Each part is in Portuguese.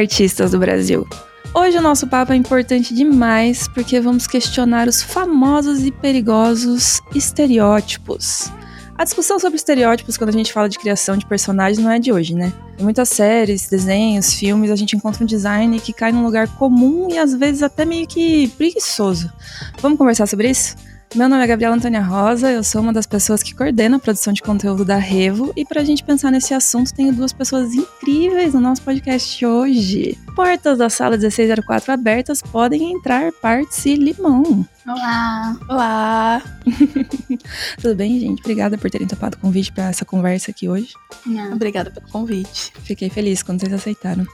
artistas do Brasil. Hoje o nosso papo é importante demais porque vamos questionar os famosos e perigosos estereótipos. A discussão sobre estereótipos quando a gente fala de criação de personagens não é de hoje, né? Em muitas séries, desenhos, filmes, a gente encontra um design que cai num lugar comum e às vezes até meio que preguiçoso. Vamos conversar sobre isso? Meu nome é Gabriela Antônia Rosa, eu sou uma das pessoas que coordena a produção de conteúdo da Revo e para a gente pensar nesse assunto tenho duas pessoas incríveis no nosso podcast hoje. Portas da sala 1604 abertas, podem entrar, parte e limão. Olá! Olá! Tudo bem, gente? Obrigada por terem topado o convite para essa conversa aqui hoje. Não. Obrigada pelo convite. Fiquei feliz quando vocês aceitaram.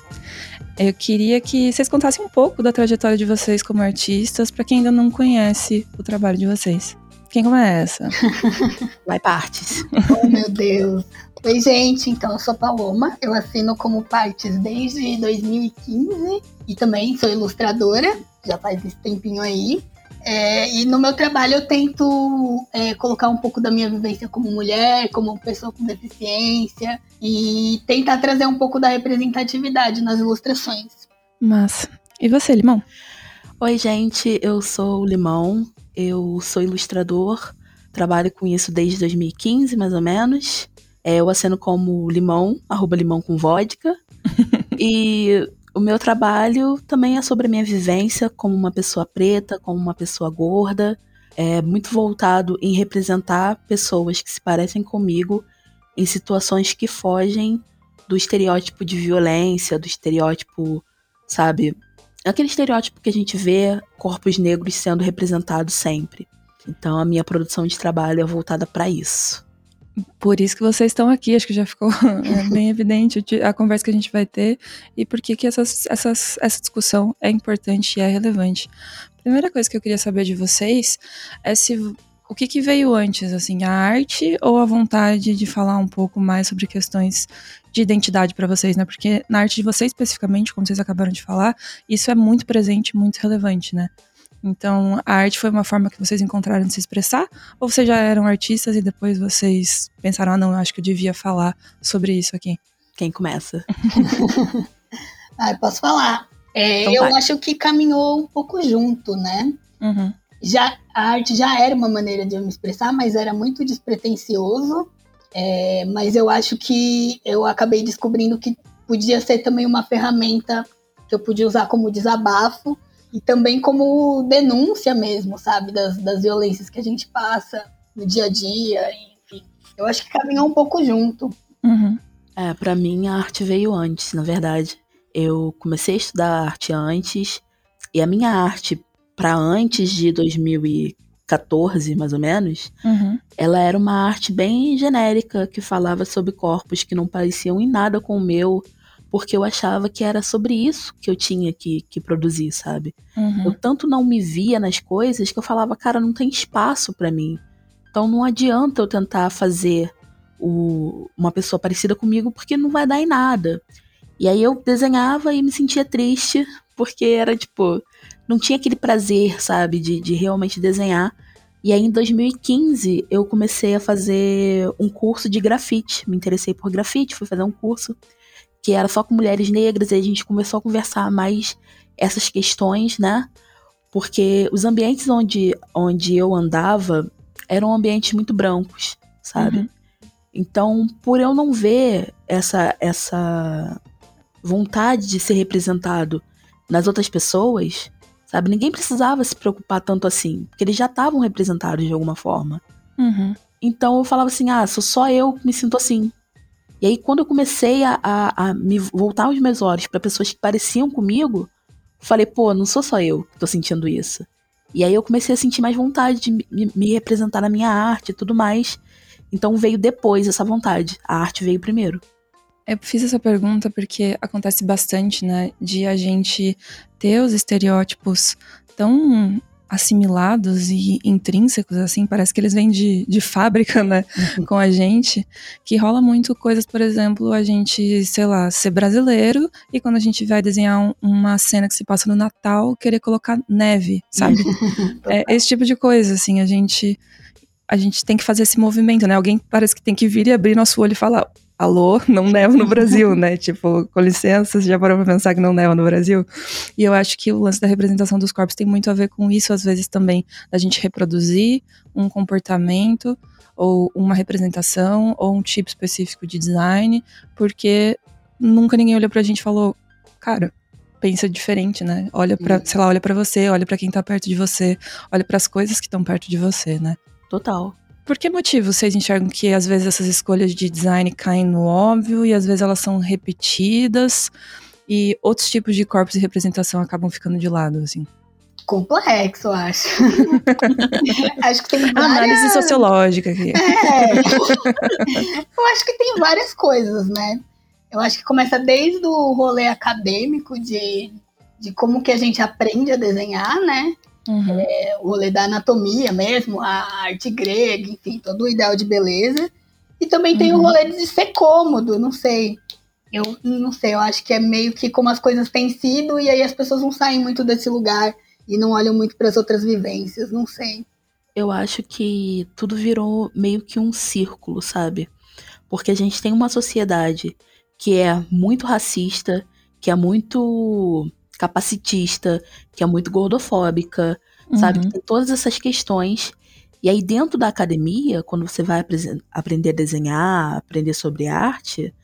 Eu queria que vocês contassem um pouco da trajetória de vocês como artistas, para quem ainda não conhece o trabalho de vocês. Quem começa? Vai partes. Oh, meu Deus. Oi, gente. Então, eu sou Paloma. Eu assino como partes desde 2015 e também sou ilustradora. Já faz esse tempinho aí. É, e no meu trabalho eu tento é, colocar um pouco da minha vivência como mulher, como pessoa com deficiência e tentar trazer um pouco da representatividade nas ilustrações. Massa. E você, Limão? Oi, gente, eu sou o Limão, eu sou ilustrador, trabalho com isso desde 2015, mais ou menos. É, eu aceno como Limão, arroba Limão com vodka. e o meu trabalho também é sobre a minha vivência como uma pessoa preta, como uma pessoa gorda, é muito voltado em representar pessoas que se parecem comigo em situações que fogem do estereótipo de violência, do estereótipo, sabe? Aquele estereótipo que a gente vê corpos negros sendo representados sempre. Então a minha produção de trabalho é voltada para isso por isso que vocês estão aqui, acho que já ficou é, bem evidente a conversa que a gente vai ter e por que, que essas, essas, essa discussão é importante e é relevante. Primeira coisa que eu queria saber de vocês é se o que, que veio antes, assim, a arte ou a vontade de falar um pouco mais sobre questões de identidade para vocês, né? Porque na arte de vocês especificamente, como vocês acabaram de falar, isso é muito presente, muito relevante, né? Então, a arte foi uma forma que vocês encontraram de se expressar? Ou vocês já eram artistas e depois vocês pensaram, ah, não, eu acho que eu devia falar sobre isso aqui? Quem começa? ah, eu posso falar. É, então eu vai. acho que caminhou um pouco junto, né? Uhum. Já, a arte já era uma maneira de eu me expressar, mas era muito despretensioso. É, mas eu acho que eu acabei descobrindo que podia ser também uma ferramenta que eu podia usar como desabafo e também como denúncia mesmo, sabe, das, das violências que a gente passa no dia a dia, enfim. Eu acho que caminhou um pouco junto. Uhum. É, para mim a arte veio antes, na verdade. Eu comecei a estudar arte antes, e a minha arte para antes de 2014, mais ou menos, uhum. ela era uma arte bem genérica que falava sobre corpos que não pareciam em nada com o meu, porque eu achava que era sobre isso que eu tinha que, que produzir, sabe? Uhum. Eu tanto não me via nas coisas que eu falava, cara, não tem espaço para mim. Então não adianta eu tentar fazer o, uma pessoa parecida comigo porque não vai dar em nada. E aí eu desenhava e me sentia triste porque era tipo, não tinha aquele prazer, sabe, de, de realmente desenhar. E aí em 2015 eu comecei a fazer um curso de grafite. Me interessei por grafite, fui fazer um curso que era só com mulheres negras, e a gente começou a conversar mais essas questões, né? Porque os ambientes onde, onde eu andava eram ambientes muito brancos, sabe? Uhum. Então, por eu não ver essa, essa vontade de ser representado nas outras pessoas, sabe? Ninguém precisava se preocupar tanto assim, porque eles já estavam representados de alguma forma. Uhum. Então eu falava assim: ah, sou só eu que me sinto assim. E aí, quando eu comecei a, a, a me voltar os meus olhos para pessoas que pareciam comigo, falei, pô, não sou só eu que tô sentindo isso. E aí eu comecei a sentir mais vontade de me, me representar na minha arte e tudo mais. Então veio depois essa vontade. A arte veio primeiro. Eu fiz essa pergunta porque acontece bastante, né, de a gente ter os estereótipos tão assimilados e intrínsecos, assim, parece que eles vêm de, de fábrica, né, uhum. com a gente, que rola muito coisas, por exemplo, a gente, sei lá, ser brasileiro e quando a gente vai desenhar um, uma cena que se passa no Natal, querer colocar neve, sabe? é, esse tipo de coisa, assim, a gente a gente tem que fazer esse movimento, né? Alguém parece que tem que vir e abrir nosso olho e falar: alô, não neva no Brasil, né? Tipo, com licença, você já parou pra pensar que não neva no Brasil? E eu acho que o lance da representação dos corpos tem muito a ver com isso, às vezes também, da gente reproduzir um comportamento ou uma representação ou um tipo específico de design, porque nunca ninguém olhou pra gente e falou, cara, pensa diferente, né? Olha para, sei lá, olha para você, olha para quem tá perto de você, olha para as coisas que estão perto de você, né? Total. Por que motivo vocês enxergam que às vezes essas escolhas de design caem no óbvio e às vezes elas são repetidas e outros tipos de corpos de representação acabam ficando de lado, assim? Complexo, eu acho. acho que tem várias... Análise sociológica aqui. É. eu acho que tem várias coisas, né? Eu acho que começa desde o rolê acadêmico de, de como que a gente aprende a desenhar, né? Uhum. É, o rolê da anatomia mesmo, a arte grega, enfim, todo o ideal de beleza. E também tem uhum. o rolê de ser cômodo, não sei. Eu não sei, eu acho que é meio que como as coisas têm sido, e aí as pessoas não saem muito desse lugar e não olham muito para as outras vivências, não sei. Eu acho que tudo virou meio que um círculo, sabe? Porque a gente tem uma sociedade que é muito racista, que é muito capacitista, que é muito gordofóbica, uhum. sabe? Tem todas essas questões. E aí, dentro da academia, quando você vai aprender a desenhar, aprender sobre arte,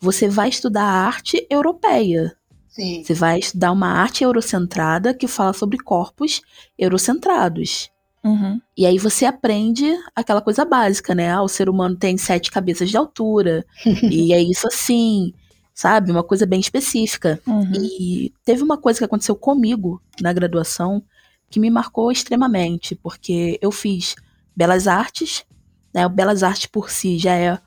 você vai estudar a arte europeia. Sim. Você vai estudar uma arte eurocentrada que fala sobre corpos eurocentrados. Uhum. E aí você aprende aquela coisa básica, né? Ah, o ser humano tem sete cabeças de altura. e é isso assim sabe? Uma coisa bem específica. Uhum. E teve uma coisa que aconteceu comigo na graduação que me marcou extremamente, porque eu fiz Belas Artes, né? O Belas Artes por si já é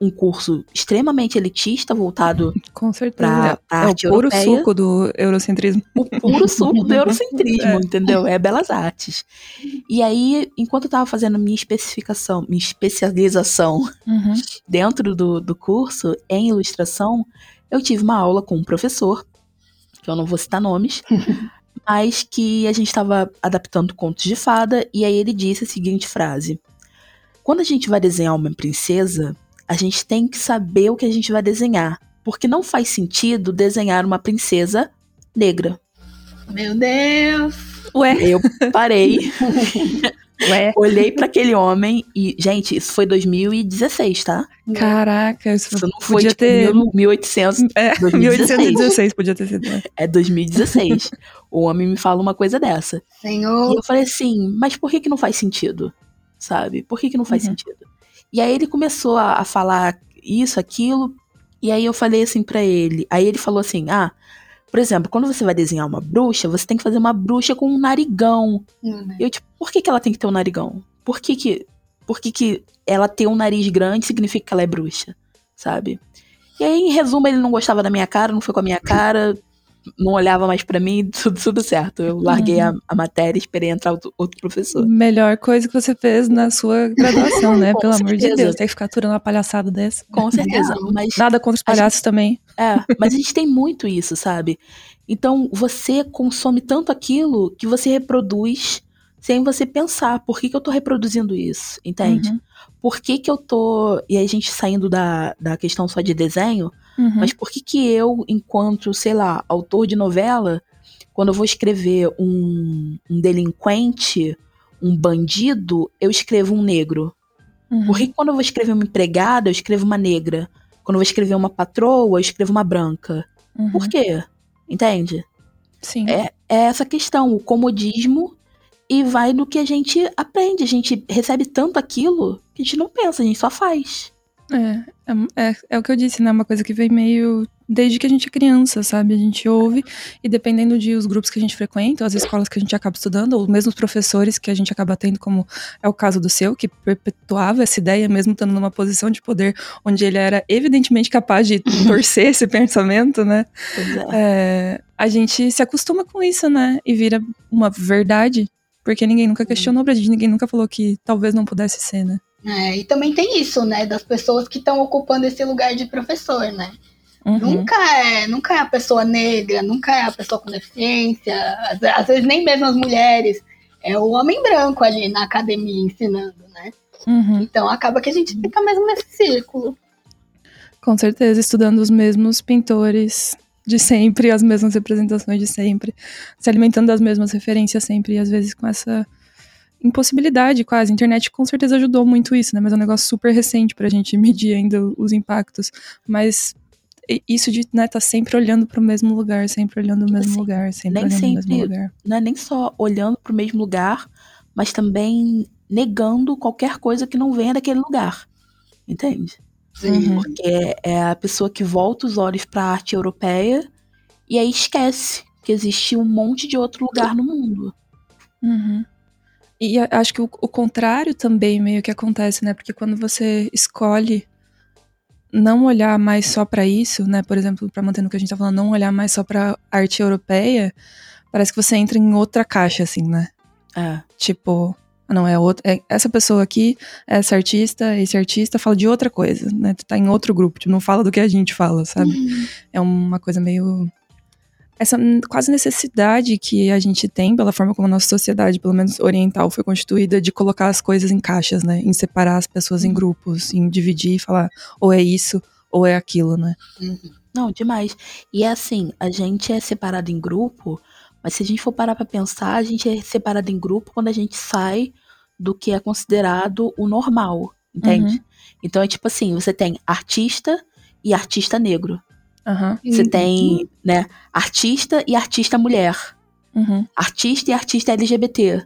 um curso extremamente elitista, voltado Com certeza. pra é o puro europeia. suco do eurocentrismo. O puro suco do eurocentrismo, É. entendeu? É Belas Artes. E aí, enquanto eu tava fazendo minha especificação, minha especialização Uhum. dentro do, do curso em ilustração, eu tive uma aula com um professor, que eu não vou citar nomes, mas que a gente estava adaptando contos de fada, e aí ele disse a seguinte frase: Quando a gente vai desenhar uma princesa, a gente tem que saber o que a gente vai desenhar, porque não faz sentido desenhar uma princesa negra. Meu Deus! Ué, Eu parei, ué. olhei para aquele homem e, gente, isso foi 2016, tá? Caraca, isso, Isso não foi podia tipo, ter. mil- 1800, É, 2016. 1816 podia ter sido. né? é 2016. o homem me fala uma coisa dessa. E Senhor, eu falei assim, mas por que que não faz sentido? Sabe? Por que que não faz Uhum. sentido? E aí ele começou a, a falar isso, aquilo, e aí eu falei assim pra ele. Aí ele falou assim, ah, por exemplo, quando você vai desenhar uma bruxa, você tem que fazer uma bruxa com um narigão. Hum, Eu, tipo, por que, que ela tem que ter um narigão? Por que que, por que que ela ter um nariz grande significa que ela é bruxa? Sabe? E aí, em resumo, ele não gostava da minha cara, não foi com a minha cara, não olhava mais pra mim, tudo, tudo certo. Eu larguei a, a matéria e esperei entrar outro, outro professor. Melhor coisa que você fez na sua graduação, né? Pelo amor de certeza. Deus, tem que ficar aturando uma palhaçada dessa. Com certeza. Mas, Nada contra os palhaços também. é, mas a gente tem muito isso, sabe? Então, você consome tanto aquilo que você reproduz sem você pensar, por que, que eu tô reproduzindo isso, entende? Uhum. por que que eu tô. E aí a gente saindo da, da questão só de desenho, Uhum. mas por que que eu, enquanto, sei lá, autor de novela, quando eu vou escrever um, um delinquente, um bandido, eu escrevo um negro? Uhum. Por que quando eu vou escrever uma empregada, eu escrevo uma negra? Quando eu vou escrever uma patroa, eu escrevo uma branca? Uhum. Por quê? Entende? Sim. É, é essa questão, o comodismo e vai do que a gente aprende. A gente recebe tanto aquilo que a gente não pensa, a gente só faz. É, é, é, o que eu disse, né? Uma coisa que vem meio desde que a gente é criança, sabe? A gente ouve e dependendo de os grupos que a gente frequenta, ou as escolas que a gente acaba estudando, ou mesmo os professores que a gente acaba tendo, como é o caso do seu, que perpetuava essa ideia, mesmo estando numa posição de poder onde ele era evidentemente capaz de torcer esse pensamento, né? É. É, a gente se acostuma com isso, né? E vira uma verdade. Porque ninguém nunca questionou pra gente, ninguém nunca falou que talvez não pudesse ser, né? É, e também tem isso, né, das pessoas que estão ocupando esse lugar de professor, né? Uhum. Nunca é, nunca é a pessoa negra, nunca é a pessoa com deficiência, às, às vezes nem mesmo as mulheres. É o homem branco ali na academia ensinando, né? Uhum. Então acaba que a gente fica mesmo nesse círculo. Com certeza, estudando os mesmos pintores de sempre, as mesmas representações de sempre, se alimentando das mesmas referências sempre, e às vezes com essa impossibilidade quase. A internet com certeza ajudou muito isso, né? Mas é um negócio super recente pra gente medir ainda os impactos. Mas isso de né, tá sempre olhando para o mesmo lugar, sempre olhando o mesmo Assim, lugar, sempre olhando o sempre- mesmo lugar. Não é nem só olhando pro mesmo lugar, mas também negando qualquer coisa que não venha daquele lugar. Entende? Uhum. Porque é- é a pessoa que volta os olhos para a arte europeia e aí esquece que existe um monte de outro lugar no mundo. Uhum. E acho que o, o contrário também meio que acontece, né? Porque quando você escolhe não olhar mais só pra isso, né? Por exemplo, pra manter no que a gente tá falando, não olhar mais só pra arte europeia, parece que você entra em outra caixa, assim, né? É. Tipo, ah, não, é outra. É, essa pessoa aqui, essa artista, esse artista fala de outra coisa, né? Tu tá em outro grupo, tipo, não fala do que a gente fala, sabe? É uma coisa meio. Essa quase necessidade que a gente tem, pela forma como a nossa sociedade, pelo menos oriental, foi constituída, de colocar as coisas em caixas, né? Em separar as pessoas em grupos, em dividir e falar, ou é isso, ou é aquilo, né? Não, demais. E é assim, a gente é separado em grupo, mas se a gente for parar pra pensar, a gente é separado em grupo quando a gente sai do que é considerado o normal, entende? Uhum. Então é tipo assim, você tem artista e artista negro. Aham. Você tem, né, artista e artista mulher. Uhum. Artista e artista LGBT.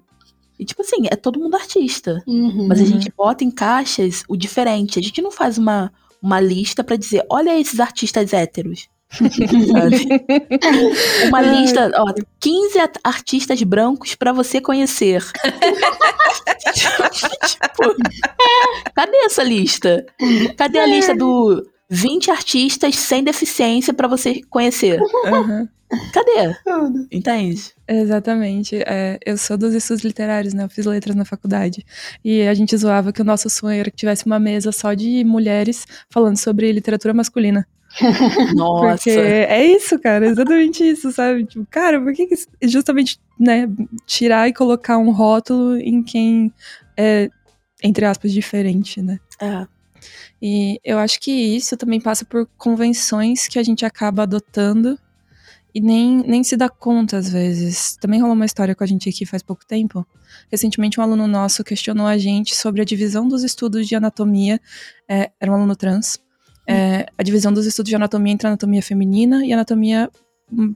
E tipo assim, é todo mundo artista. Uhum. Mas a Uhum. gente bota em caixas o diferente. A gente não faz uma, uma lista pra dizer, olha esses artistas héteros. Uma lista, ó, 15 at- artistas brancos pra você conhecer. tipo, cadê essa lista? Cadê a lista do 20 artistas sem deficiência pra você conhecer? Aham. Cadê? Tudo. Entende? Exatamente. É, eu sou dos estudos literários, né? Eu fiz letras na faculdade. E a gente zoava que o nosso sonho era que tivesse uma mesa só de mulheres falando sobre literatura masculina. Nossa. Porque é isso, cara, é exatamente isso, sabe? Tipo, cara, por que, que isso- justamente, né, tirar e colocar um rótulo em quem é, entre aspas, diferente, né? É. E eu acho que isso também passa por convenções que a gente acaba adotando e nem, nem se dá conta às vezes. Também rolou uma história com a gente aqui faz pouco tempo. Recentemente, um aluno nosso questionou a gente sobre a divisão dos estudos de anatomia. é, era um aluno trans. é, a divisão dos estudos de anatomia entre anatomia feminina e anatomia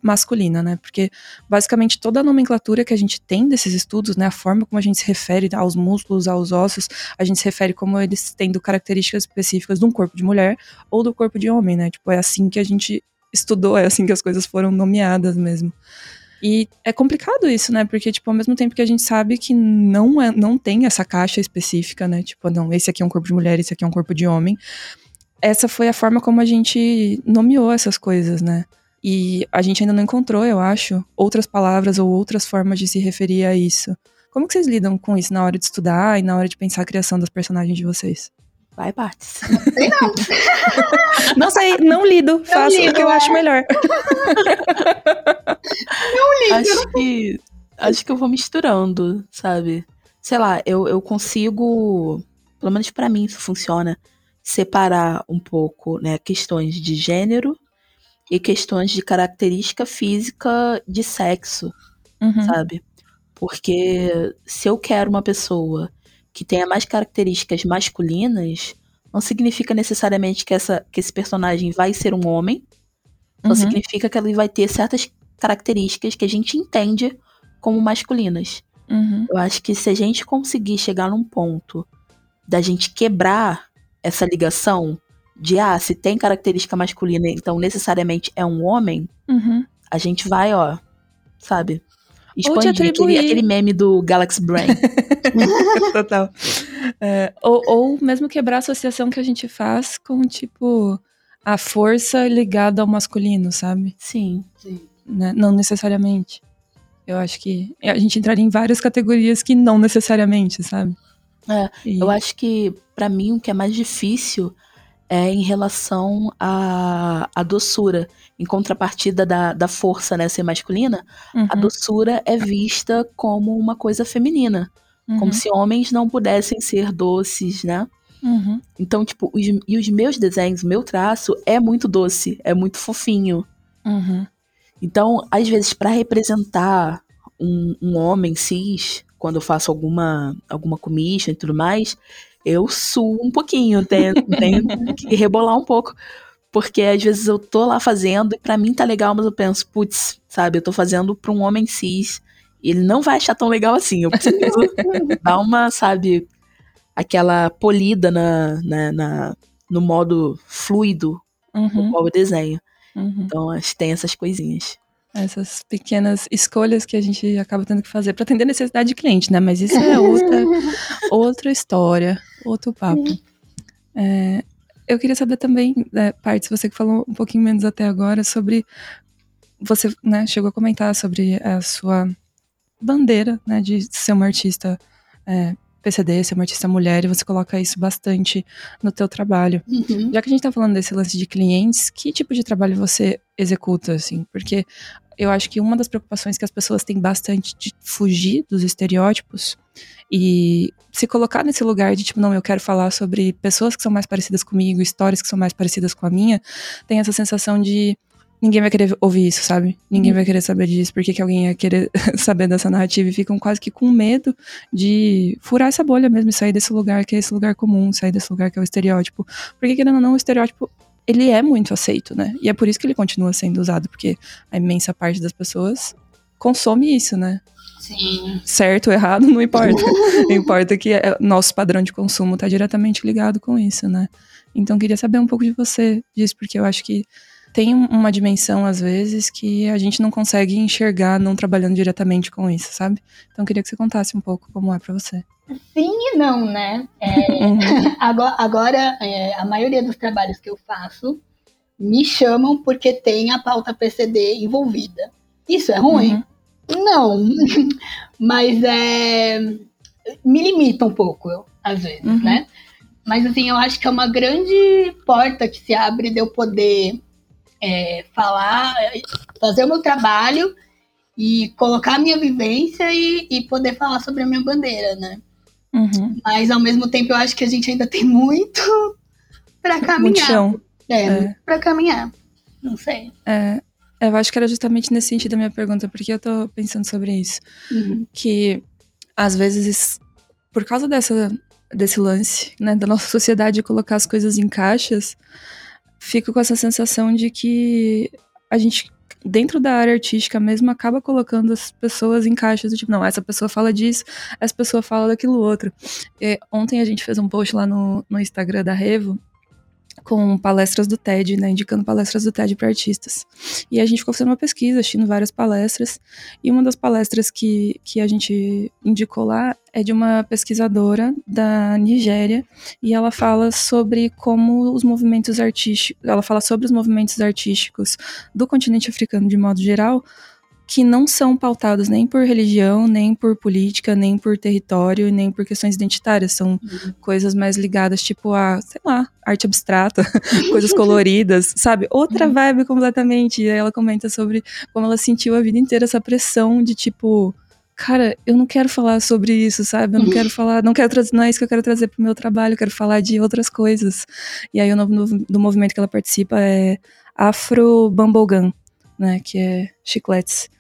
masculina, né? Porque basicamente toda a nomenclatura que a gente tem desses estudos, né, a forma como a gente se refere aos músculos, aos ossos, a gente se refere como eles tendo características específicas de um corpo de mulher ou do corpo de homem, né? Tipo, é assim que a gente estudou, é assim que as coisas foram nomeadas mesmo. E é complicado isso, né? Porque, tipo, ao mesmo tempo que a gente sabe que não, é, não tem essa caixa específica, né? Tipo, não, esse aqui é um corpo de mulher, esse aqui é um corpo de homem. Essa foi a forma como a gente nomeou essas coisas, né? E a gente ainda não encontrou, eu acho, outras palavras ou outras formas de se referir a isso. Como que vocês lidam com isso na hora de estudar e na hora de pensar a criação dos personagens de vocês? Vai, Partes. Não sei, não lido. faço o lido, que eu é. acho melhor. acho que acho que eu vou misturando, sabe? Sei lá, eu, eu consigo, pelo menos pra mim isso funciona, separar um pouco, né, questões de gênero e questões de característica física de sexo, Uhum. sabe? Porque se eu quero uma pessoa que tenha mais características masculinas, não significa necessariamente que, essa, que esse personagem vai ser um homem, só Uhum. significa que ele vai ter certas características que a gente entende como masculinas. Uhum. Eu acho que se a gente conseguir chegar num ponto da gente quebrar essa ligação de, ah, se tem característica masculina, então necessariamente é um homem, Uhum. a gente vai, ó, sabe? Ou te Expandir aquele, atribuir- aquele meme do Galaxy Brain. Total. É, ou, ou mesmo quebrar a associação que a gente faz com, tipo, a força ligada ao masculino, sabe? Sim. Né? Não necessariamente. Eu acho que a gente entraria em várias categorias que não necessariamente, sabe? É, E- Eu acho que, pra mim, o que é mais difícil é em relação à, à doçura. Em contrapartida da, da força, né, ser masculina, a Uhum, doçura é vista como uma coisa feminina. uhum. Como se homens não pudessem ser doces, né? Uhum. Então, tipo, os, e os meus desenhos, o meu traço é muito doce, é muito fofinho. Uhum. Então, às vezes, para representar um, um, homem cis, quando eu faço alguma, alguma commission e tudo mais, eu suo um pouquinho, tenho, tenho que rebolar um pouco. Porque às vezes eu tô lá fazendo e pra mim tá legal, mas eu penso, putz, sabe, eu tô fazendo pra um homem cis ele não vai achar tão legal assim. Eu preciso dar uma, sabe, aquela polida na, na, na no modo fluido uhum. do qual eu desenho. Uhum. Então, acho que tem essas coisinhas. Essas pequenas escolhas que a gente acaba tendo que fazer para atender a necessidade de cliente, né? Mas isso é outra, outra história, outro papo. É, eu queria saber também, né, Partes, você que falou um pouquinho menos até agora, sobre. Você né, chegou a comentar sobre a sua bandeira né, de ser uma artista é, PCD, ser uma artista mulher, e você coloca isso bastante no teu trabalho. Uhum. Já que a gente tá falando desse lance de clientes, que tipo de trabalho você executa, assim? Porque eu acho que uma das preocupações que as pessoas têm bastante de fugir dos estereótipos e se colocar nesse lugar de tipo, não, eu quero falar sobre pessoas que são mais parecidas comigo, histórias que são mais parecidas com a minha, tem essa sensação de ninguém vai querer ouvir isso, sabe? Ninguém vai querer saber disso, porque que alguém ia querer saber dessa narrativa e ficam quase que com medo de furar essa bolha mesmo e sair desse lugar que é esse lugar comum, sair desse lugar que é o estereótipo. Porque querendo ou não, o estereótipo ele é muito aceito, né? E é por isso que ele continua sendo usado, porque a imensa parte das pessoas consome isso, né? Sim. Certo ou errado, não importa. importa que é, nosso padrão de consumo está diretamente ligado com isso, né? Então queria saber um pouco de você disso, porque eu acho que tem uma dimensão, às vezes, que a gente não consegue enxergar não trabalhando diretamente com isso, sabe? Então queria que você contasse um pouco como é para você. Sim e não, né? É, Uhum. agora, agora, é, a maioria dos trabalhos que eu faço me chamam porque tem a pauta PCD envolvida. Isso é ruim? Uhum. Não. Mas é, me limita um pouco, eu, às vezes, Uhum. né? Mas assim, eu acho que é uma grande porta que se abre de eu poder é, falar, fazer o meu trabalho e colocar a minha vivência e, e poder falar sobre a minha bandeira, né? Uhum. Mas ao mesmo tempo eu acho que a gente ainda tem muito para Muito caminhar. chão. É, É. muito pra caminhar. Não sei. É, eu acho que era justamente nesse sentido a minha pergunta, porque eu tô pensando sobre isso. Uhum. Que, às vezes, por causa dessa, desse lance, né, da nossa sociedade de colocar as coisas em caixas, fico com essa sensação de que a gente, dentro da área artística mesmo, acaba colocando as pessoas em caixas do tipo, não, essa pessoa fala disso, essa pessoa fala daquilo outro. E, ontem a gente fez um post lá no, no Instagram da Revo, com palestras do TED, né, indicando palestras do TED para artistas. E a gente ficou fazendo uma pesquisa, assistindo várias palestras, e uma das palestras que, que a gente indicou lá é de uma pesquisadora da Nigéria, e ela fala sobre como os movimentos artísticos, ela fala sobre os movimentos artísticos do continente africano de modo geral, que não são pautados nem por religião, nem por política, nem por território, nem por questões identitárias. São coisas mais ligadas, tipo, a, sei lá, arte abstrata, coisas coloridas, sabe? Outra vibe completamente. E aí ela comenta sobre como ela sentiu a vida inteira essa pressão de, tipo, cara, eu não quero falar sobre isso, sabe? Eu não quero falar, não quero trazer, não é isso que eu quero trazer pro meu trabalho, eu quero falar de outras coisas. E aí o nome do, movimento que ela participa é Afro Bumblegum, né? Que é chicletes.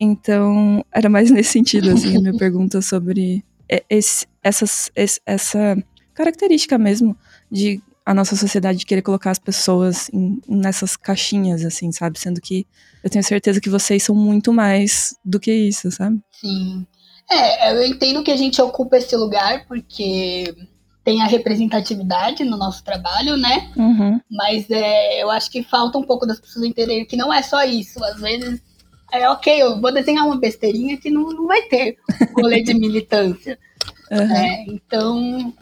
Então, era mais nesse sentido, assim, a minha pergunta sobre esse, essas, esse- essa característica mesmo de a nossa sociedade querer colocar as pessoas em- nessas caixinhas, assim, sabe? Sendo que eu tenho certeza que vocês são muito mais do que isso, sabe? Sim. É, eu entendo que a gente ocupa esse lugar porque tem a representatividade no nosso trabalho, né? Uhum. Mas é, eu acho que falta um pouco das pessoas entenderem que não é só isso. Às vezes é ok, eu vou desenhar uma besteirinha que não, não vai ter rolê de militância. Uhum. né? Então,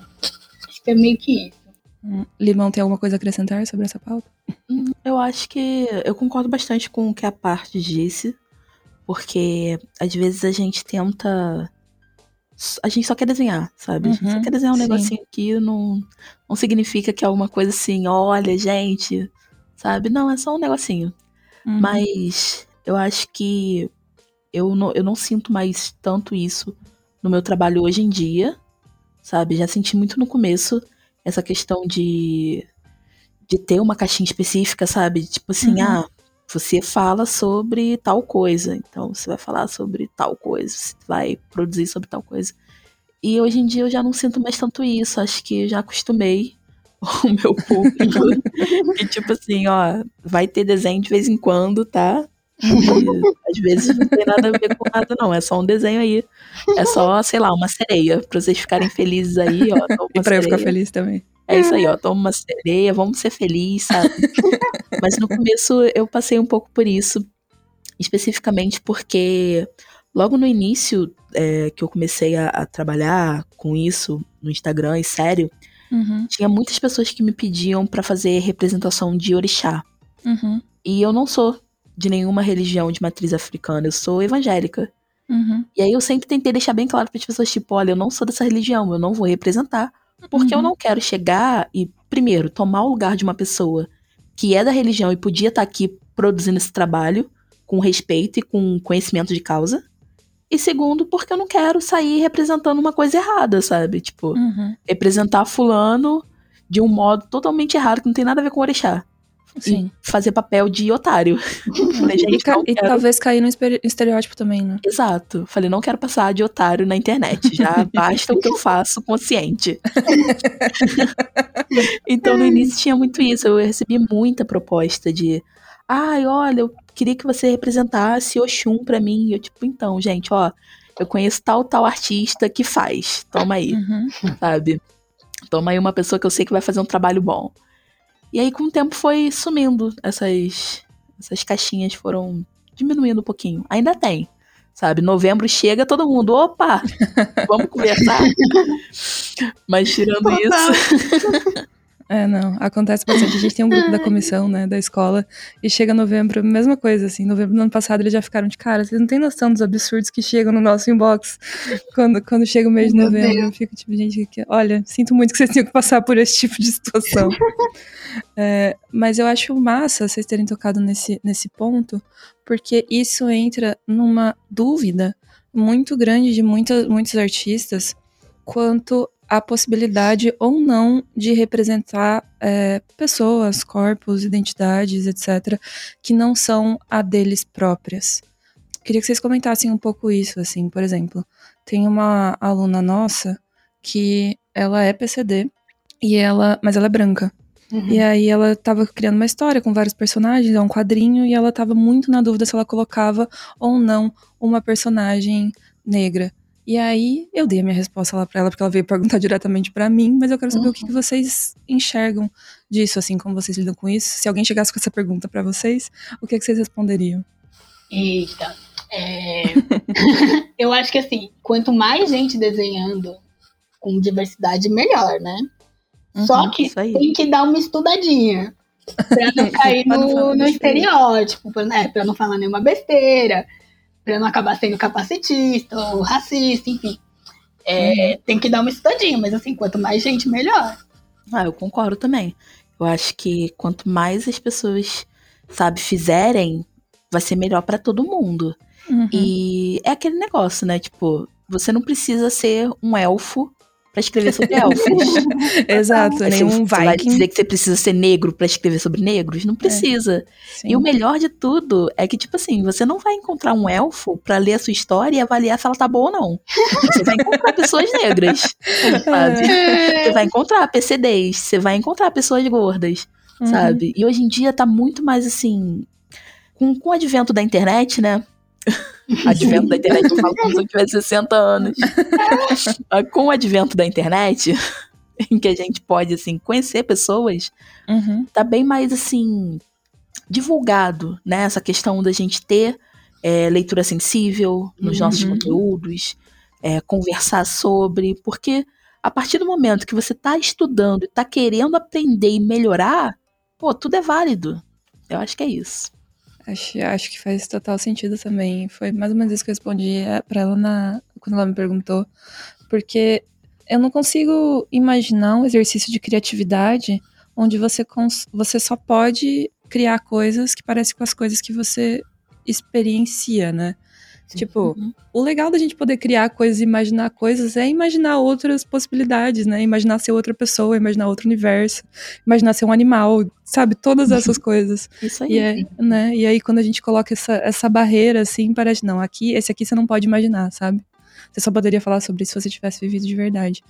acho que é meio que isso. Hum. Limão, tem alguma coisa a acrescentar sobre essa pauta? Eu acho que eu concordo bastante com o que a parte disse, porque às vezes a gente tenta. A gente só quer desenhar, sabe? A gente só Uhum, quer desenhar um sim. negocinho aqui, não, não significa que é alguma coisa assim, olha, gente, sabe? Não, é só um negocinho. Uhum. Mas eu acho que eu não, eu não sinto mais tanto isso no meu trabalho hoje em dia, sabe? Já senti muito no começo essa questão de, de ter uma caixinha específica, sabe? Tipo assim, Uhum. ah, você fala sobre tal coisa, então você vai falar sobre tal coisa, você vai produzir sobre tal coisa. E hoje em dia eu já não sinto mais tanto isso, acho que eu já acostumei o meu público. que tipo assim, ó, vai ter desenho de vez em quando, tá? Às vezes não tem nada a ver com nada, não. É só um desenho aí. É só, sei lá, uma sereia. Pra vocês ficarem felizes aí, ó. E pra eu ficar sereia. feliz também. É isso aí, ó. Toma uma sereia, vamos ser felizes, sabe? Mas no começo eu passei um pouco por isso. Especificamente porque logo no início é, que eu comecei a, a trabalhar com isso no Instagram e sério, Uhum, tinha muitas pessoas que me pediam pra fazer representação de orixá. uhum, E eu não sou de nenhuma religião de matriz africana, eu sou evangélica. uhum. E aí eu sempre tentei deixar bem claro para as pessoas, tipo, olha, eu não sou dessa religião, eu não vou representar, porque eu Uhum. não quero chegar e, primeiro, tomar o lugar de uma pessoa que é da religião e podia estar aqui produzindo esse trabalho com respeito e com conhecimento de causa. E segundo, porque eu não quero sair representando uma coisa errada, sabe? Tipo, Uhum. representar fulano de um modo totalmente errado, que não tem nada a ver com orixá. Sim. E fazer papel de otário. Falei, E, ca- e talvez cair no estereótipo também, né? Exato. Falei, não quero passar de otário na internet. Já basta o que eu faço consciente. então, no início tinha muito isso. Eu recebi muita proposta de. Ai, olha, eu queria que você representasse Oxum pra mim. Eu, tipo, então, gente, ó, eu conheço tal, tal artista que faz. Toma aí, Uhum. sabe? Toma aí uma pessoa que eu sei que vai fazer um trabalho bom. E aí, com o tempo, foi sumindo. Essas, essas caixinhas foram diminuindo um pouquinho. Ainda tem, sabe? Novembro chega, todo mundo, opa, vamos conversar. Mas tirando isso, É, não, acontece bastante. A gente tem um grupo da comissão, né, da escola, e chega novembro, mesma coisa, assim. Novembro do ano passado eles já ficaram de cara. Vocês não têm noção dos absurdos que chegam no nosso inbox quando, quando chega o mês de novembro. Eu fico tipo, gente, que- olha, sinto muito que vocês tenham que passar por esse tipo de situação. É, mas eu acho massa vocês terem tocado nesse, nesse ponto, porque isso entra numa dúvida muito grande de muita, muitos artistas quanto à possibilidade ou não de representar é, pessoas, corpos, identidades, etc., que não são a deles próprias. Queria que vocês comentassem um pouco isso, assim, por exemplo, tem uma aluna nossa que ela é PCD e ela, mas ela é branca. Uhum. E aí ela tava criando uma história com vários personagens, é um quadrinho, e ela tava muito na dúvida se ela colocava ou não uma personagem negra. E aí eu dei a minha resposta lá pra ela, porque ela veio perguntar diretamente pra mim, mas eu quero saber o que, que vocês enxergam disso, assim, como vocês lidam com isso. Se alguém chegasse com essa pergunta pra vocês, o que, que vocês responderiam? Eita. é, eu acho que assim, quanto mais gente desenhando com diversidade, melhor, né? Só Uhum, que isso aí. tem que dar uma estudadinha. Pra não cair no, no estereótipo, né, pra não falar nenhuma besteira, pra não acabar sendo capacitista ou racista, enfim. É, Tem que dar uma estudadinha, mas assim, quanto mais gente, melhor. ah, eu concordo também. Eu acho que quanto mais as pessoas, sabe, fizerem, vai ser melhor pra todo mundo. Uhum. E é aquele negócio, né? Tipo, você não precisa ser um elfo pra escrever sobre elfos. Exato, Assim, nenhum você vai dizer que você precisa ser negro pra escrever sobre negros? Não precisa. Sim. E o melhor de tudo é que, tipo assim, você não vai encontrar um elfo pra ler a sua história e avaliar se ela tá boa ou não. Você vai encontrar pessoas negras, sabe? Você vai encontrar PCDs, você vai encontrar pessoas gordas, Uhum. sabe? E hoje em dia tá muito mais assim. Com, com o advento da internet, né? advento da internet, eu falo como se eu tivesse 60 anos. Ah, com o advento da internet, em que a gente pode, assim, conhecer pessoas, Uhum. tá bem mais assim divulgado, né? Essa questão da gente ter é, leitura sensível nos nossos Uhum. conteúdos, é, conversar sobre, porque a partir do momento que você tá estudando e tá querendo aprender e melhorar, pô, tudo é válido. Eu acho que é isso. Acho, acho que faz total sentido também. Foi mais ou menos isso que eu respondi eh, pra ela na, quando ela me perguntou. Porque eu não consigo imaginar um exercício de criatividade onde você, você só pode criar coisas que parecem com as coisas que você experiencia, né? Tipo, Uhum. o legal da gente poder criar coisas e imaginar coisas é imaginar outras possibilidades, né? Imaginar ser outra pessoa, imaginar outro universo, imaginar ser um animal, sabe? Todas essas coisas. Isso aí. E, é, né? e aí, quando a gente coloca essa, essa barreira, assim, parece, não, aqui, esse aqui você não pode imaginar, sabe? Você só poderia falar sobre isso se você tivesse vivido de verdade.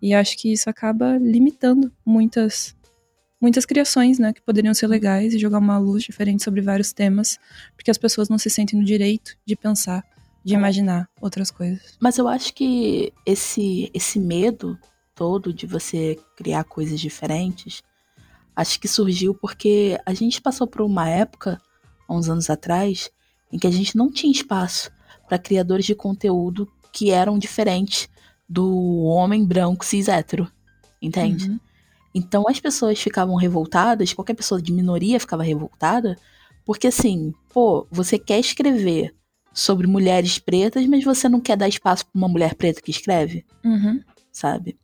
E acho que isso acaba limitando muitas muitas criações, né, que poderiam ser legais e jogar uma luz diferente sobre vários temas, porque as pessoas não se sentem no direito de pensar, de imaginar outras coisas. Mas eu acho que esse, esse medo todo de você criar coisas diferentes, acho que surgiu porque a gente passou por uma época, há uns anos atrás, em que a gente não tinha espaço para criadores de conteúdo que eram diferentes do homem branco cis hétero. Entende? Uhum. Então as pessoas ficavam revoltadas, qualquer pessoa de minoria ficava revoltada, porque assim, pô, você quer escrever sobre mulheres pretas, mas você não quer dar espaço para uma mulher preta que escreve, Uhum. sabe?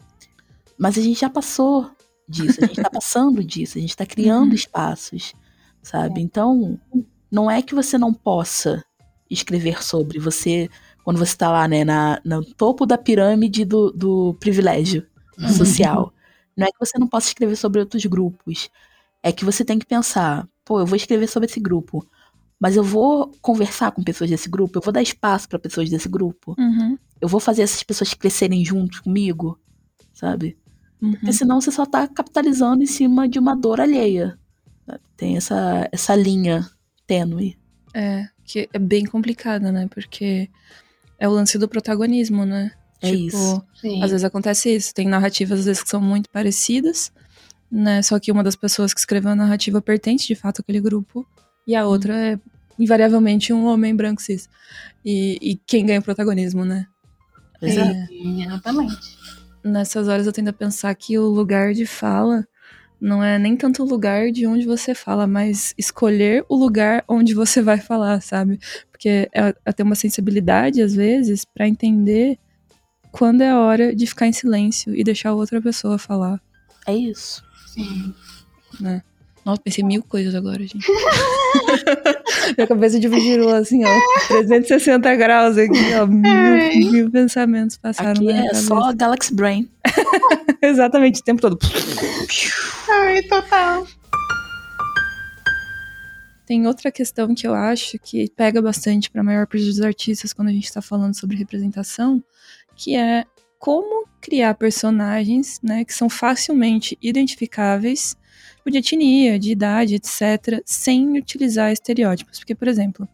Mas a gente já passou disso, a gente tá passando disso, a gente tá criando Uhum. espaços, sabe? Então, não é que você não possa escrever sobre você quando você tá lá, né, na, no topo da pirâmide do, do privilégio social. Não é que você não possa escrever sobre outros grupos. É que você tem que pensar, pô, eu vou escrever sobre esse grupo, mas eu vou conversar com pessoas desse grupo, eu vou dar espaço para pessoas desse grupo, Uhum. eu vou fazer essas pessoas crescerem junto comigo, sabe? Uhum. Porque senão você só tá capitalizando em cima de uma dor alheia. sabe? Tem essa, essa linha tênue. É, que é bem complicada, né? Porque é o lance do protagonismo, né? É isso. Sim. Às vezes acontece isso. Tem narrativas, às vezes, que são muito parecidas, né? Só que uma das pessoas que escreveu a narrativa pertence, de fato, àquele grupo. E a outra é, invariavelmente, um homem branco cis. E, e quem ganha o protagonismo, né? É. exatamente. Nessas horas eu tendo a pensar que o lugar de fala não é nem tanto o lugar de onde você fala, mas escolher o lugar onde você vai falar, sabe? Porque é, é ter uma sensibilidade, às vezes, pra entender quando é a hora de ficar em silêncio e deixar outra pessoa falar, É isso. Sim. né? Nossa, pensei mil coisas agora, gente. Minha cabeça dividiu assim, ó, 360 graus aqui, ó. Mil, mil pensamentos passaram Aqui na minha é cabeça. só Galaxy Brain. Exatamente, o tempo todo. Ai, total. Tem outra questão que eu acho que pega bastante para a maior parte dos artistas quando a gente está falando sobre representação, que é como criar personagens, né, que são facilmente identificáveis, tipo, de etnia, de idade, etc, sem utilizar estereótipos. Porque, por exemplo,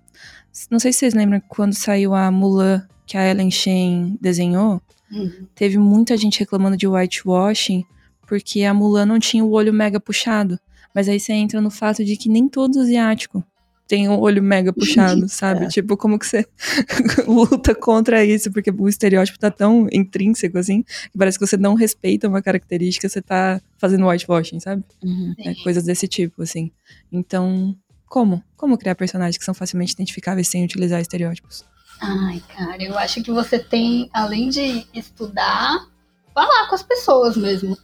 não sei se vocês lembram quando saiu a Mulan que a Ellen Shen desenhou, Uhum. teve muita gente reclamando de whitewashing porque a Mulan não tinha o olho mega puxado. Mas aí você entra no fato de que nem todo asiático tem o olho mega puxado, sabe? É. Tipo, como que você luta contra isso? Porque o estereótipo tá tão intrínseco, assim, que parece que você não respeita uma característica, você tá fazendo whitewashing, sabe? Uhum. É, coisas desse tipo, assim. Então, como? Como criar personagens que são facilmente identificáveis sem utilizar estereótipos? Ai, cara, eu acho que você tem, além de estudar, falar com as pessoas mesmo.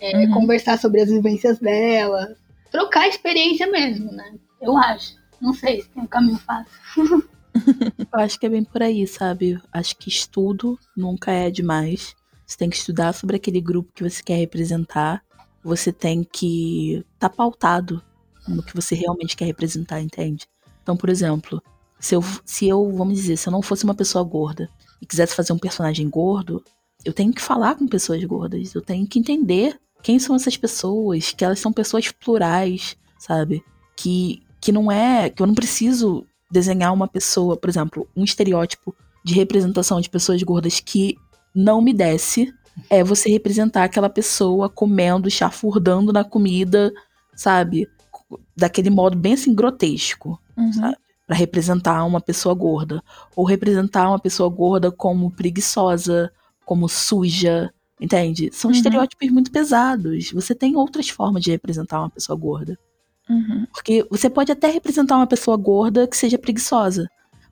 É, Uhum. Conversar sobre as vivências delas. Trocar experiência mesmo, né? Eu acho. Não sei se tem um caminho fácil. Eu acho que é bem por aí, sabe? Acho que estudo nunca é demais. Você tem que estudar sobre aquele grupo que você quer representar. Você tem que estar pautado no que você realmente quer representar, entende? Então, por exemplo, se eu, se eu, vamos dizer, se eu não fosse uma pessoa gorda e quisesse fazer um personagem gordo, eu tenho que falar com pessoas gordas. Eu tenho que entender quem são essas pessoas, que elas são pessoas plurais, sabe? Que, que não é. Que eu não preciso desenhar uma pessoa, por exemplo, um estereótipo de representação de pessoas gordas que não me desce é você representar aquela pessoa comendo, chafurdando na comida, sabe? Daquele modo bem assim grotesco, Uhum. sabe? Pra representar uma pessoa gorda. Ou representar uma pessoa gorda como preguiçosa, como suja, entende? São Uhum. estereótipos muito pesados. Você tem outras formas de representar uma pessoa gorda. Uhum. Porque você pode até representar uma pessoa gorda que seja preguiçosa,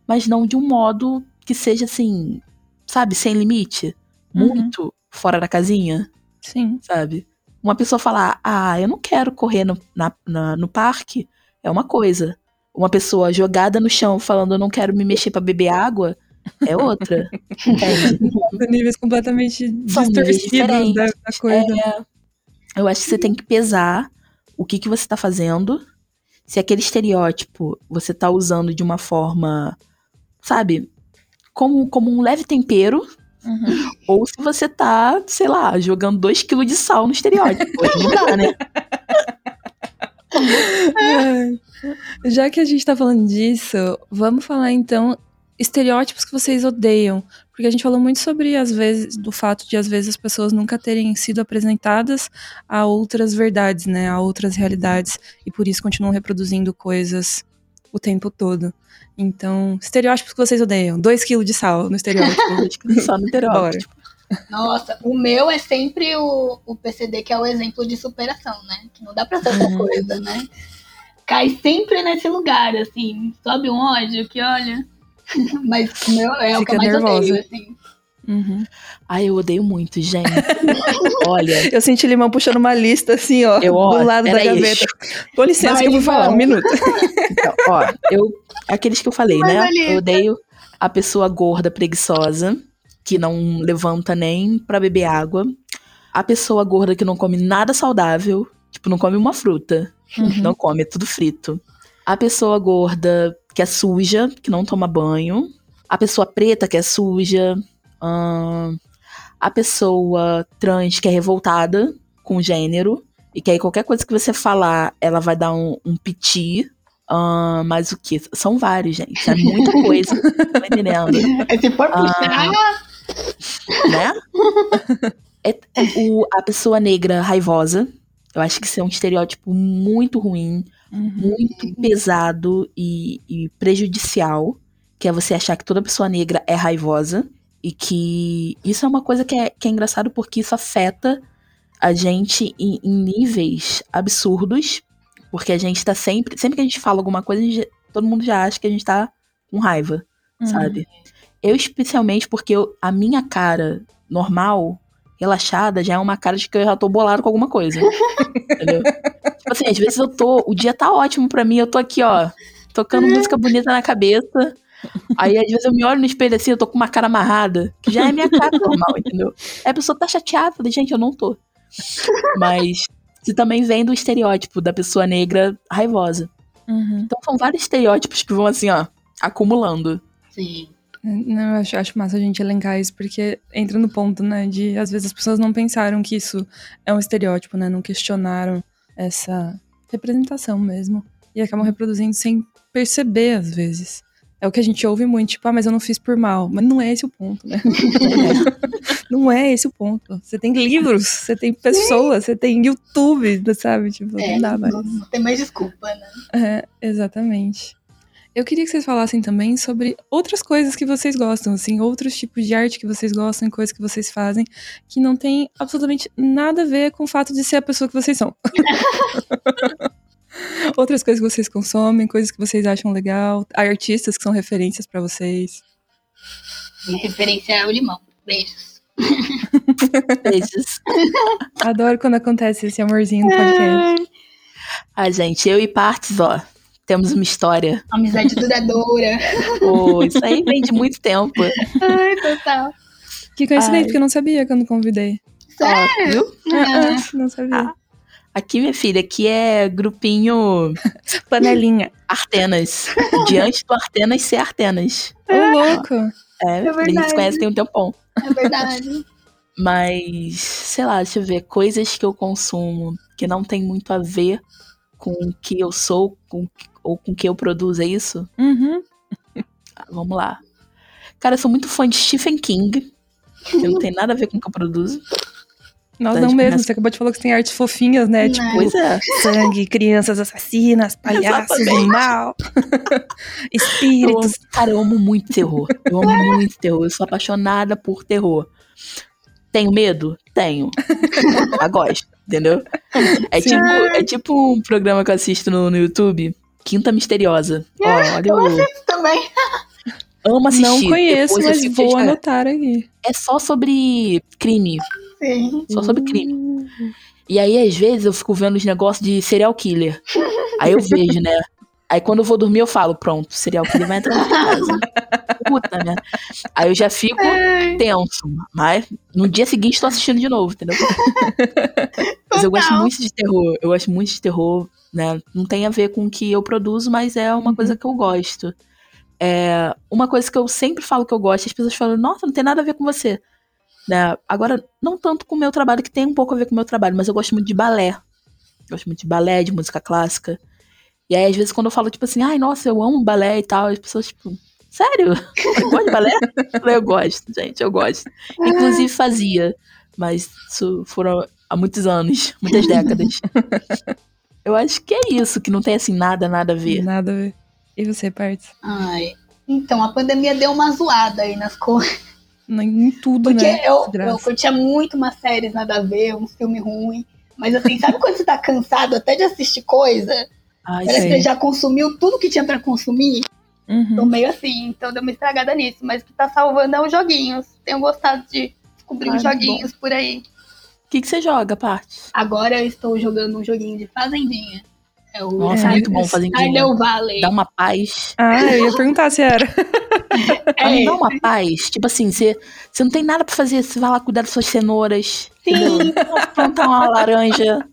mas não de um modo que seja assim, sabe, sem limite, Uhum. muito fora da casinha, Sim. sabe? Uma pessoa falar, ah, eu não quero correr no, na- na- no parque, é uma coisa. Uma pessoa jogada no chão falando, eu não quero me mexer pra beber água, é outra. São níveis completamente São níveis distorcidos da, diferentes. da coisa. É, eu acho que você tem que pesar o que, que você tá fazendo. Se aquele estereótipo você tá usando de uma forma, sabe, como, como um leve tempero, Uhum. ou se você tá, sei lá, jogando 2 quilos de sal no estereótipo. Não dá, né? Já que a gente tá falando disso, vamos falar então estereótipos que vocês odeiam. Porque a gente falou muito sobre, às vezes, do fato de, às vezes, as pessoas nunca terem sido apresentadas a outras verdades, né? A outras realidades. E por isso continuam reproduzindo coisas o tempo todo. Então, estereótipos que vocês odeiam. 2 quilos de sal no estereótipo. Só no estereótipo. Nossa, o meu é sempre o, o PCD, que é o exemplo de superação, né? Que não dá pra ser outra Uhum. coisa, né? Cai sempre nesse lugar, assim. Sobe um ódio que, olha. Mas meu é o que Fica eu mais nervosa. odeio, assim. Uhum. Ai, eu odeio muito, gente. Olha, Eu senti limão puxando uma lista assim, ó, Eu, ó, do lado da gaveta. Com licença Vai, que eu vou falar, um minuto. Então, ó, eu. Aqueles que eu falei, Mas né? ali- Eu odeio a pessoa gorda, preguiçosa, que não levanta nem pra beber água. A pessoa gorda que não come nada saudável, tipo, não come uma fruta. Uhum. Não come, é tudo frito. A pessoa gorda que é suja, que não toma banho. A pessoa preta que é suja. Ahn, a pessoa trans que é revoltada com o gênero. E que aí qualquer coisa que você falar, ela vai dar um, um piti. Ahn, mas o que? São vários, gente. É muita coisa. tá entendendo? É, Se for puxar, né? É, o, a pessoa negra raivosa. Eu acho que isso é um estereótipo muito ruim, Uhum. muito pesado e, e prejudicial. Que é você achar que toda pessoa negra é raivosa. E que isso é uma coisa que é, que é engraçado porque isso afeta a gente em, em níveis absurdos. Porque a gente tá sempre. Sempre que a gente fala alguma coisa, gente- todo mundo já acha que a gente tá com raiva Uhum. sabe? Eu especialmente porque eu- a minha cara normal, relaxada, já é uma cara de que eu já tô bolado com alguma coisa. entendeu? Tipo assim, às vezes eu tô, o dia tá ótimo pra mim, eu tô aqui, ó, tocando música bonita na cabeça. Aí às vezes eu me olho no espelho assim, eu tô com uma cara amarrada, que já é minha cara normal, entendeu? Aí a pessoa tá chateada, fala, gente, eu não tô. Mas isso também vem do estereótipo da pessoa negra raivosa. Uhum. Então são vários estereótipos que vão assim, ó, acumulando. sim. Não, eu acho, acho massa a gente elencar isso, porque entra no ponto, né, de às vezes as pessoas não pensaram que isso é um estereótipo, né, não questionaram essa representação mesmo, e acabam reproduzindo sem perceber, às vezes. É o que a gente ouve muito, tipo, ah, mas eu não fiz por mal. Mas não é esse o ponto, né? não é esse o ponto. Você tem livros, você tem pessoas, você tem YouTube, sabe? Tipo, É, não dá mais. não, não tem mais desculpa, né? É, exatamente. Eu queria que vocês falassem também sobre outras coisas que vocês gostam, assim, outros tipos de arte que vocês gostam, coisas que vocês fazem, que não tem absolutamente nada a ver com o fato de ser a pessoa que vocês são. outras coisas que vocês consomem, coisas que vocês acham legal, artistas que são referências pra vocês. Minha referência é o limão. Beijos. Beijos. Adoro quando acontece esse amorzinho no podcast. Ah, gente, eu e Partes, ó, temos uma história. Amizade duradoura. Pô, isso aí vem de muito tempo. Ai, total. Que coincidência, Ai. porque eu não sabia quando convidei. Sério? Viu? Ah, ah, não sabia. Ah. Aqui, minha filha, aqui é grupinho Panelinha. Artenas. Diante do Artenas ser Artenas. Ô, louco. É, a gente verdade. se conhece tem um tempão. É verdade. Mas, sei lá, deixa eu ver, coisas que eu consumo que não tem muito a ver com o que eu sou com, ou com que eu produzo, é isso? Uhum. Ah, vamos lá. Cara, eu sou muito fã de Stephen King, que não tem nada a ver com o que eu produzo. Nós Tá, não mesmo. Você acabou de falar que você tem artes fofinhas, né? Não. Tipo, Pois é. sangue, crianças assassinas, palhaços do mal, Eu espíritos. amo, cara, eu amo muito terror. Eu amo muito terror. Eu sou apaixonada por terror. Tenho medo? Tenho. Mas gosto, entendeu? É Sim. tipo, é tipo um programa que eu assisto no, no YouTube. Quinta Misteriosa. Ó, olha, eu Também. amo assistir. Não conheço, Depois mas vou cara. anotar aqui. É só sobre crime. Sim. Só sobre crime. E aí, às vezes, eu fico vendo os negócios de serial killer. Aí eu vejo, né? Aí quando eu vou dormir, eu falo, pronto, serial killer vai entrar na minha casa. puta, né? Aí eu já fico tenso. Mas no dia seguinte tô assistindo de novo, entendeu? mas eu gosto muito de terror. Eu gosto muito de terror, né? Não tem a ver com o que eu produzo, mas é uma coisa que eu gosto. É uma coisa que eu sempre falo que eu gosto, as pessoas falam, nossa, não tem nada a ver com você. Né? Agora, não tanto com o meu trabalho, que tem um pouco a ver com o meu trabalho, mas eu gosto muito de balé. Gosto muito de balé, de música clássica. E aí, às vezes, quando eu falo, tipo assim, ai, nossa, eu amo balé e tal, as pessoas, tipo, sério? Você gosta de balé? eu gosto, gente, eu gosto. Inclusive fazia, mas isso foram há muitos anos, muitas décadas. eu acho que é isso, que não tem, assim, nada, nada a ver. Nada a ver. E você, Partes? Ai, então, a pandemia deu uma zoada aí nas coisas. Em tudo, Porque né? eu, eu curtia muito umas séries nada a ver, um filme ruim. Mas assim, sabe quando você tá cansado até de assistir coisa? Ai, Parece sei. que você já consumiu tudo que tinha pra consumir. Uhum. Tô meio assim, então deu uma estragada nisso. Mas o que tá salvando é os joguinhos. Tenho gostado de descobrir Ai, uns joguinhos por aí. O que, que você joga, parte? Agora eu estou jogando um joguinho de Fazendinha. É o Nossa, É, muito bom Fazendinha. Stardew Valley. Dá uma paz. Ah, eu ia perguntar se era. É, dá uma paz. Tipo assim, você, você não tem nada pra fazer. Você vai lá cuidar das suas cenouras. sim, Plantar uma laranja.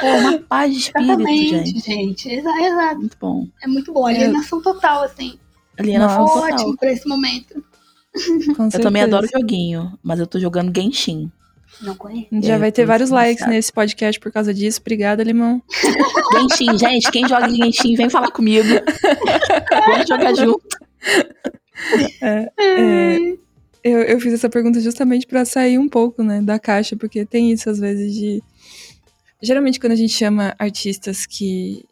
Pô, uma paz de espírito, exatamente, gente. gente. Exa- Exato. Muito bom. É muito bom. Alienação total, assim. Alienação Nossa. total. Ótimo pra esse momento. Com Eu também adoro joguinho, mas eu tô jogando Genshin. Não conheço. Já É, vai ter vários likes nesse podcast por causa disso. Obrigada, Limão. Genshin, gente, quem joga Genshin, vem falar comigo. Vamos jogar junto. É, eu, eu fiz essa pergunta justamente pra sair um pouco, né, da caixa, porque tem isso às vezes de. Geralmente, quando a gente chama artistas que.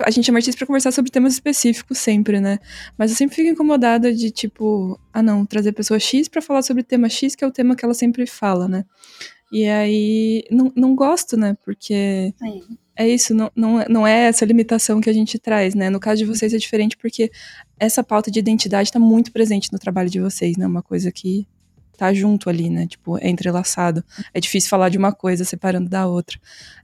A gente chama artistas pra conversar sobre temas específicos sempre, né? Mas eu sempre fico incomodada de, tipo, ah, não, trazer pessoa X pra falar sobre tema X, que é o tema que ela sempre fala, né? E aí, não, não gosto, né? Porque Sim. é isso, não, não, é- não é essa limitação que a gente traz, né? No caso de vocês é diferente porque essa pauta de identidade tá muito presente no trabalho de vocês, né? Uma coisa que tá junto ali, né? Tipo, é entrelaçado. É difícil falar de uma coisa separando da outra.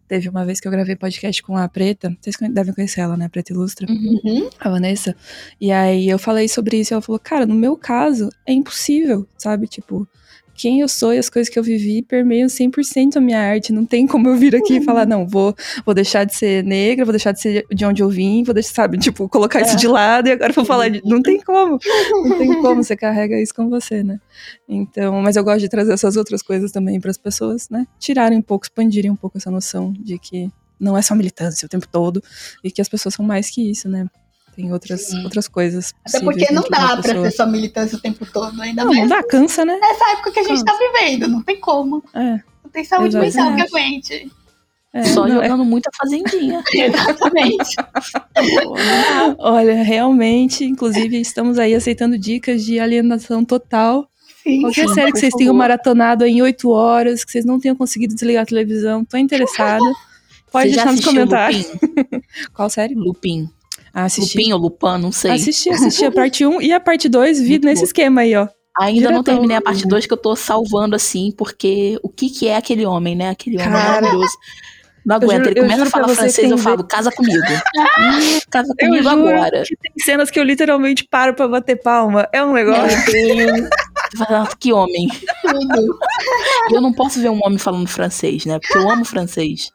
Teve uma vez que eu gravei podcast com a Preta, vocês devem conhecer ela, né? A Preta Ilustra Uhum. a Vanessa. E aí eu falei sobre isso e ela falou, cara, no meu caso é impossível, sabe? Tipo, quem eu sou e as coisas que eu vivi permeiam 100% a minha arte. Não tem como eu vir aqui e falar, não, vou, vou deixar de ser negra, vou deixar de ser de onde eu vim, vou deixar, sabe, tipo, colocar isso É. de lado e agora vou falar de... Não tem como. Não tem como, você carrega isso com você, né? Então, mas eu gosto de trazer essas outras coisas também para as pessoas, né? Tirarem um pouco, expandirem um pouco essa noção de que não é só militância o tempo todo e que as pessoas são mais que isso, né? Tem outras, Sim. outras coisas. Até porque não dá pra ser só militância o tempo todo, ainda Não, mais não dá, cansa, né? nessa época que a gente tá vivendo. Não tem como. É, Não tem saúde Exatamente. mental que aguente. é, Só não, é- jogando muita fazendinha. Exatamente. olha, realmente, inclusive, estamos aí aceitando dicas de alienação total. Sim. Qualquer Sim, série que vocês tenham favor. maratonado aí em oito horas, que vocês não tenham conseguido desligar a televisão, tô interessada. Pode Você já deixar nos comentários. Qual série? Lupin. Assisti. Lupin ou Lupin, não sei. Assisti, assisti a parte 1 e a parte 2, vi Muito nesse boa. esquema aí, ó. Ainda não Diretão. terminei a parte 2 que eu tô salvando assim, porque o que que é aquele homem, né? Aquele homem Cara, maravilhoso. Não aguento, juro- ele começa a falar francês, eu falo, casa comigo. Casa comigo agora. tem cenas que eu literalmente paro pra bater palma. É um negócio. "Ah, que homem. Eu não posso ver um homem falando francês, né? Porque eu amo francês.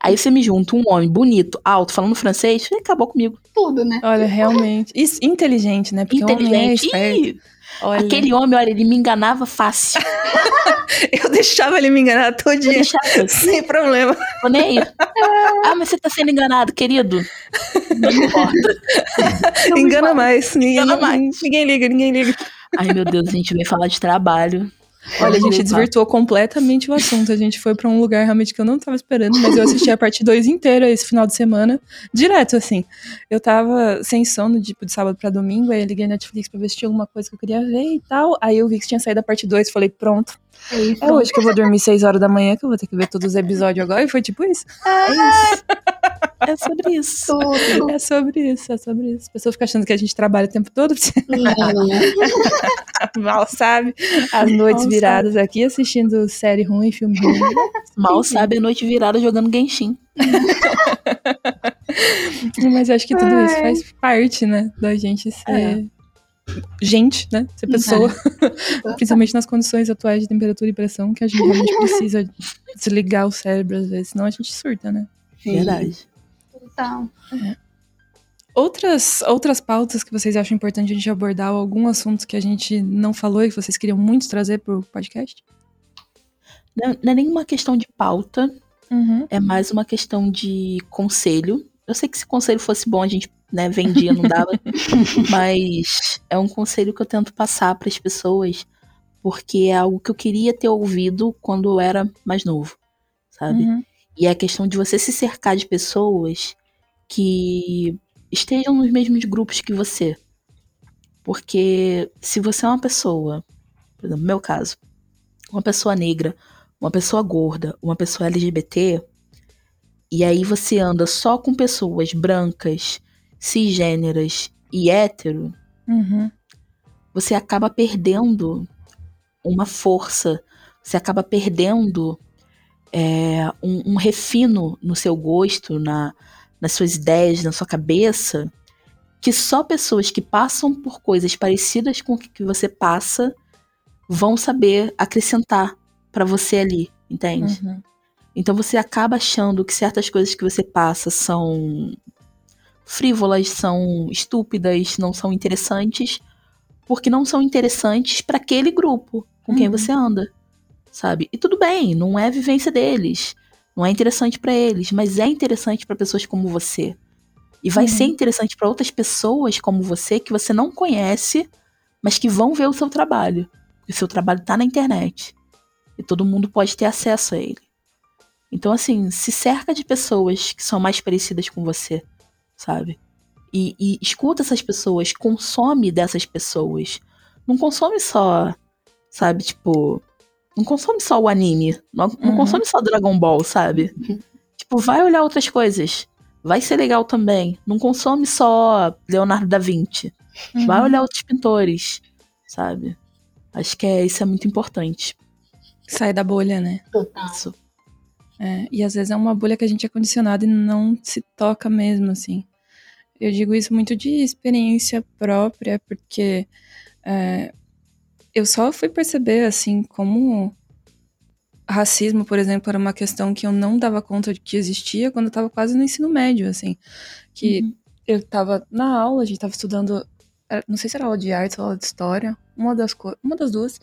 Aí você me junta um homem bonito, alto, falando francês, e acabou comigo. Tudo, né? Olha, realmente. Isso, inteligente, né? Porque o homem é Inteligente. Olha, aquele homem, olha, ele me enganava fácil. eu deixava ele me enganar Eu todinha. deixava, Sem problema. tô nem aí. Ah, mas você tá sendo enganado, querido. Não importa. Engana mais. Ninguém, Engana não- mais. ninguém liga, ninguém liga. Ai, meu Deus, a gente veio falar de trabalho. Olha, a gente desvirtuou completamente o assunto. A gente foi pra um lugar realmente que eu não tava esperando, mas eu assisti a parte 2 inteira esse final de semana, direto, assim. Eu tava sem sono, tipo, de sábado pra domingo, aí eu liguei na Netflix pra ver se tinha alguma coisa que eu queria ver e tal. Aí eu vi que tinha saído a parte 2, falei, pronto. É isso. É hoje que eu vou dormir 6 horas da manhã, que eu vou ter que ver todos os episódios agora. E foi tipo isso. É isso. É sobre isso. Tudo. É sobre isso, é sobre isso. A pessoa fica achando que a gente trabalha o tempo todo. Não. Mal sabe. As noites Mal viradas aqui assistindo série ruim, filme ruim. Mal sabe a noite virada jogando Genshin. Mas acho que tudo isso faz parte, né? Da gente ser. É. gente, né? Ser pessoa. Principalmente nas condições atuais de temperatura e pressão, que a gente realmente precisa desligar o cérebro às vezes, senão a gente surta, né? Sim. Verdade. Então, Outras, outras pautas que vocês acham importante a gente abordar, ou algum assunto que a gente não falou e que vocês queriam muito trazer pro podcast? Não, não é nenhuma questão de pauta, Uhum. é mais uma questão de conselho. Eu sei que se conselho fosse bom, a gente né, vendia, não dava. mas é um conselho que eu tento passar para as pessoas, porque é algo que eu queria ter ouvido quando eu era mais novo, sabe? Uhum. E é a questão de você se cercar de pessoas que estejam nos mesmos grupos que você. Porque se você é uma pessoa, por exemplo, no meu caso, uma pessoa negra, uma pessoa gorda, uma pessoa LGBT, e aí você anda só com pessoas brancas, cisgêneras e hétero, Uhum. você acaba perdendo uma força, você acaba perdendo é, um, um refino no seu gosto, na, nas suas ideias, na sua cabeça, que só pessoas que passam por coisas parecidas com o que você passa vão saber acrescentar pra você ali, entende? Uhum. Então você acaba achando que certas coisas que você passa são frívolas, são estúpidas, não são interessantes, porque não são interessantes para aquele grupo com quem Uhum. você anda, sabe? E tudo bem, não é a vivência deles, não é interessante para eles, mas é interessante para pessoas como você. E vai Uhum. ser interessante para outras pessoas como você que você não conhece, mas que vão ver o seu trabalho. O seu trabalho tá na internet. E todo mundo pode ter acesso a ele. Então, assim, se cerca de pessoas que são mais parecidas com você, sabe? E, e escuta essas pessoas, consome dessas pessoas. Não consome só, sabe, tipo. Não consome só o anime. Não, não Uhum. consome só Dragon Ball, sabe? tipo, vai olhar outras coisas. Vai ser legal também. Não consome só Leonardo da Vinci. Vai Uhum. olhar outros pintores, sabe? Acho que é, isso é muito importante. Sai da bolha, né? total. Isso. É, e às vezes é uma bolha que a gente é condicionado e não se toca mesmo, assim. Eu digo isso muito de experiência própria, porque é, eu só fui perceber, assim, como racismo, por exemplo, era uma questão que eu não dava conta de que existia quando eu tava quase no ensino médio, assim. Que Uhum. eu tava na aula, a gente tava estudando, era- não sei se era aula de artes ou aula de história, uma das, uma das duas.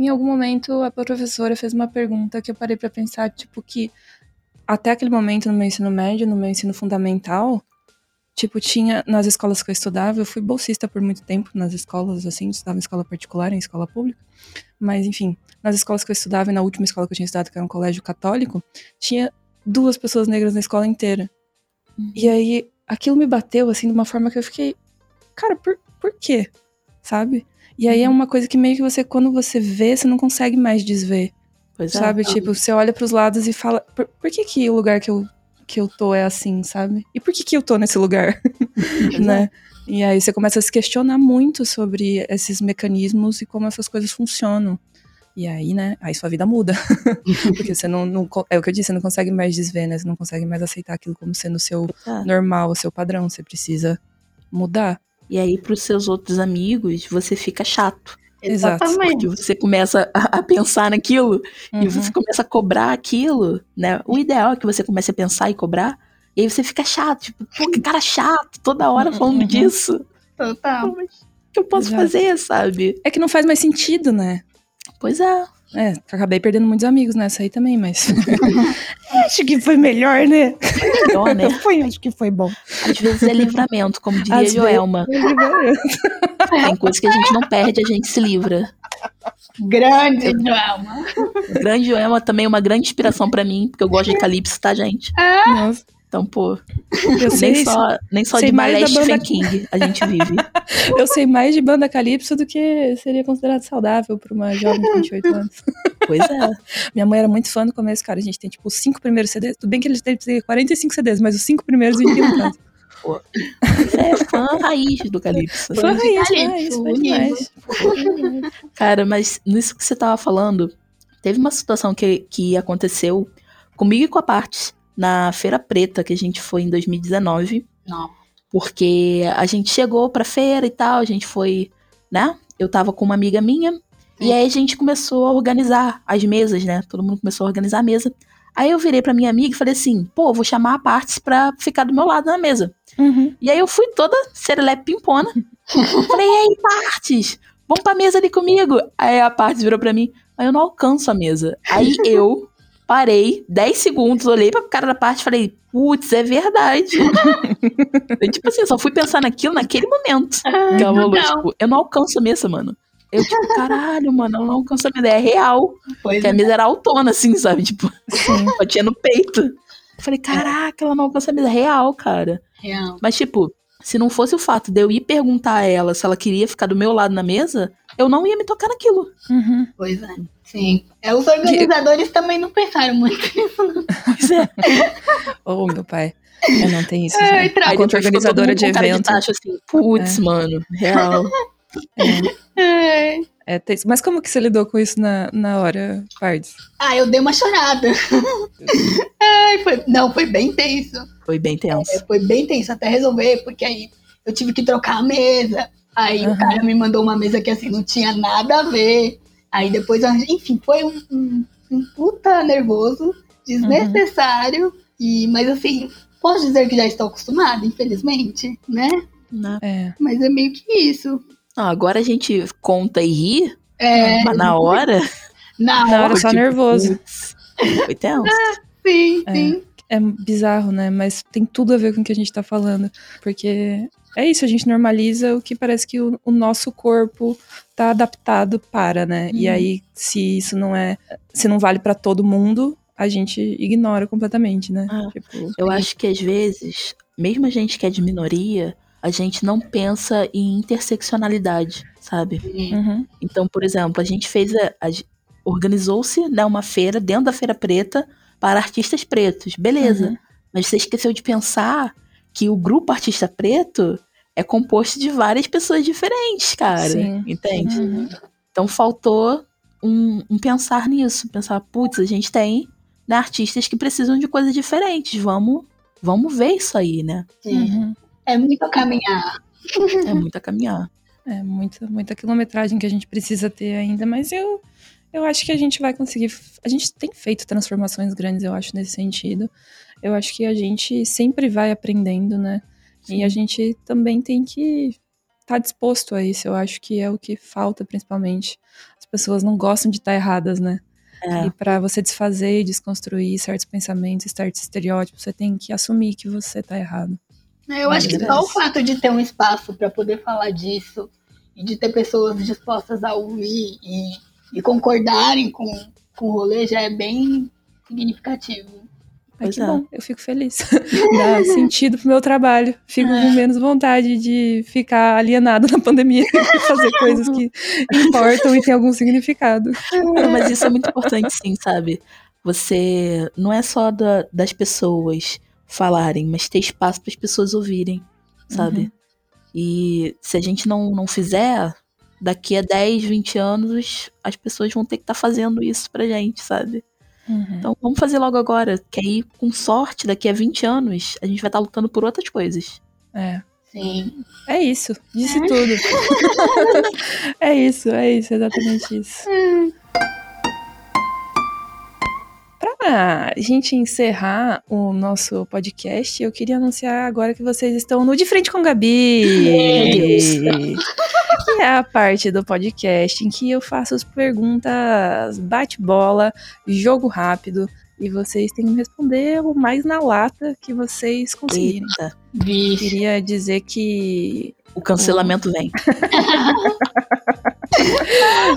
Em algum momento, a professora fez uma pergunta que eu parei pra pensar, tipo, que até aquele momento no meu ensino médio, no meu ensino fundamental, tipo, tinha nas escolas que eu estudava, eu fui bolsista por muito tempo nas escolas, assim, estudava em escola particular, em escola pública, mas enfim, nas escolas que eu estudava e na última escola que eu tinha estudado, que era um colégio católico, tinha duas pessoas negras na escola inteira. E aí, aquilo me bateu, assim, de uma forma que eu fiquei, cara, por, por quê? Sabe? E aí é uma coisa que meio que você, quando você vê, você não consegue mais desver. Pois é. Sabe? Tipo, você olha pros lados e fala, por, por que que o lugar que eu, que eu tô é assim, sabe? E por que que eu tô nesse lugar? É. né? E aí você começa a se questionar muito sobre esses mecanismos e como essas coisas funcionam. E aí, né? Aí sua vida muda. Porque você não, não É o que eu disse, você não consegue mais desver, né? Você não consegue mais aceitar aquilo como sendo o seu É. normal, o seu padrão. Você precisa mudar. E aí, pros seus outros amigos, você fica chato. Exatamente. Porque você começa a, a pensar naquilo e Uhum. você começa a cobrar aquilo, né? O ideal é que você comece a pensar e cobrar. E aí você fica chato, tipo, pô, que cara chato, toda hora falando Uhum. disso. Total. Pô, mas o que eu posso Exato. fazer, sabe? É que não faz mais sentido, né? Pois é. É, acabei perdendo muitos amigos nessa aí também, mas. acho que foi melhor, né? Melhor, né? Foi, acho que foi bom. Às vezes é livramento, como diria Às Joelma. Tem coisas que a gente não perde, a gente se livra. Grande Joelma. Grande Joelma também é uma grande inspiração pra mim, porque eu gosto de Calypso, tá, gente? Nossa, Então, pô, eu sei, nem só, nem só sei de da Stephen banda- King a gente vive. eu sei mais de banda calypso do que seria considerado saudável pra uma jovem de 28 anos. Pois é. Minha mãe era muito fã no começo, cara. A gente tem, tipo, os cinco primeiros CDs. Tudo bem que eles têm 45 CDs, mas os cinco primeiros a gente tem em casa. Você é fã raiz do Calypso. Fã raiz, Calypso, demais. Cara, mas nisso que você tava falando, teve uma situação que, que aconteceu comigo e com a Partes na Feira Preta que a gente foi em 2019. Não. Porque a gente chegou pra feira e tal, a gente foi né? Eu tava com uma amiga minha. E aí a gente começou a organizar as mesas, né? Todo mundo começou a organizar a mesa. Aí eu virei pra minha amiga e falei assim: pô, vou chamar a Partes pra ficar do meu lado na mesa. Uhum. E aí eu fui toda serelepe pimpona. falei: e aí, Partes? Vamos pra mesa ali comigo. Aí a Partes virou pra mim: mas eu não alcanço a mesa. Aí eu parei 10 segundos, olhei pra cara da Partes e falei: putz, é verdade. eu, tipo assim, eu só fui pensar naquilo naquele momento. Que ela falou, não. tipo, eu não alcanço a mesa, mano. Eu, tipo, caralho, mano, eu não alcanço a mesa. É real. Pois Porque a é. mesa era autona, assim, sabe? Tipo, Sim. batia no peito. Eu falei, caraca, ela não alcança a mesa. É real, cara. Real. Mas, tipo, se não fosse o fato de eu ir perguntar a ela se ela queria ficar do meu lado na mesa, eu não ia me tocar naquilo. Uhum. Pois é. Sim. É, os organizadores também não pensaram muito nisso, não. Pois é. Oh, meu pai. Eu não tenho isso. Ai, né? tra- Aí Quanto depois ficou todo organizadora de evento. tacho, assim, putz, mano, real. É, É. é tenso. Mas como que você lidou com isso na, na hora, Pardes? Ah, eu dei uma chorada. Ai, foi... Não, foi bem tenso. Foi bem tenso. É, Foi bem tenso até resolver, porque aí eu tive que trocar a mesa. Aí Aham. o cara me mandou uma mesa que assim não tinha nada a ver. Aí depois, enfim, foi um, um, um puta nervoso, desnecessário. E, mas assim, posso dizer que já estou acostumada, infelizmente, né? Né? É. Mas é meio que isso. Não, agora a gente conta e ri, É, mas na hora. na Na hora hora, só tipo, nervoso. Foi tenso. sim, É. sim. É bizarro, né? Mas tem tudo a ver com o que a gente tá falando. Porque é isso, a gente normaliza o que parece que o, o nosso corpo tá adaptado para, né? E Uhum. aí, se isso não é. Se não vale pra todo mundo, a gente ignora completamente, né? Ah. Tipo, Eu acho que às vezes, mesmo a gente que é de minoria, a gente não pensa em interseccionalidade, sabe? uhum, Então, por exemplo, a gente fez a, a- organizou-se né, uma feira dentro da Feira Preta para artistas pretos, beleza? Uhum. Mas você esqueceu de pensar que o grupo Artista Preto é composto de várias pessoas diferentes, cara. Sim. Entende? uhum. Então faltou um, um pensar nisso, pensar, putz, a gente tem né, artistas que precisam de coisas diferentes, vamos, vamos ver isso aí, né? sim. Uhum. É muito caminhar. É muito a caminhar. É muita, muita quilometragem que a gente precisa ter ainda, mas eu, eu acho que a gente vai conseguir. A gente tem feito transformações grandes, eu acho, nesse sentido. Eu acho que a gente sempre vai aprendendo, né? E a gente também tem que estar disposto a isso. Eu acho que é o que falta, principalmente. As pessoas não gostam de estar erradas, né? É. E para você desfazer e desconstruir certos pensamentos, certos estereótipos, você tem que assumir que você tá errado. Eu acho que só o fato de ter um espaço para poder falar disso e de ter pessoas dispostas a ouvir e, e concordarem com, com o rolê já é bem significativo. Pois que é. bom, eu fico feliz. Dá sentido pro meu trabalho. Fico com menos vontade de ficar alienado na pandemia e fazer coisas que importam e têm algum significado. Não, mas isso é muito importante, sim, sabe? Você não é só da- das pessoas falarem, mas ter espaço para as pessoas ouvirem, sabe? E se a gente não, não fizer, daqui a 10, 20 anos, as pessoas vão ter que estar fazendo isso pra gente, sabe? Uhum. Então vamos fazer logo agora, que aí, com sorte, daqui a 20 anos, a gente vai estar lutando por outras coisas. É. Sim. É isso, disse tudo. é isso, é isso, exatamente isso. Pra gente encerrar o nosso podcast, eu queria anunciar agora que vocês estão no De Frente com Gabi. que é a parte do podcast em que eu faço as perguntas bate-bola, jogo rápido, e vocês têm que responder o mais na lata que vocês conseguirem. Eita. Queria dizer que o cancelamento vem.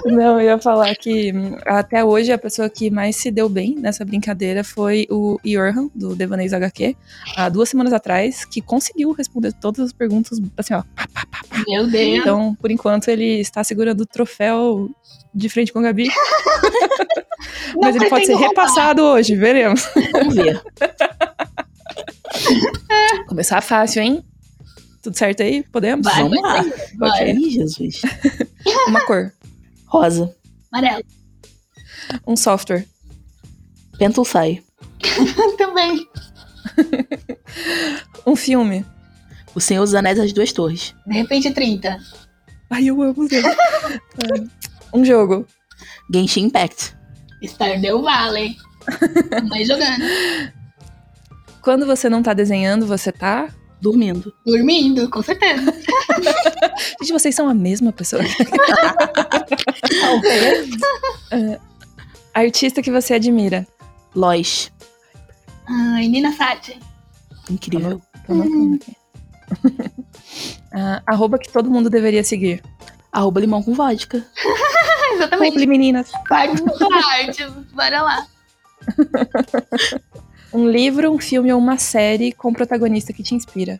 Não, eu ia falar que hum, até hoje a pessoa que mais se deu bem nessa brincadeira foi o Yorhan, do Devaneios HQ, há duas semanas atrás, que conseguiu responder todas as perguntas, assim, ó. Meu Deus. Então, por enquanto, ele está segurando o troféu de frente com a Gabi. Mas ele pode ser roubar. repassado hoje, veremos. Vamos ver. Começar fácil, hein? Tudo certo aí? Podemos? Vai, Vamos lá. Bora. Ih, Jesus. Uma cor, Rosa. Amarelo. um software, Pentel sai. Também. um filme. O Senhor dos Anéis as duas torres. De repente 30. Ai, eu amo. É. um jogo. Genshin Impact. Stardew Valley. Mas jogando. Quando você não tá desenhando, você tá. Dormindo. Dormindo, com certeza. Gente, vocês são a mesma pessoa. É, artista que você admira. Lois. Ai, Nina Sati. Incrível. Tô anotando aqui. Ah, arroba que todo mundo deveria seguir. Arroba limão com vodka. Exatamente. Publi, meninas. Parte parte. Bora lá. Um livro, um filme ou uma série com protagonista que te inspira.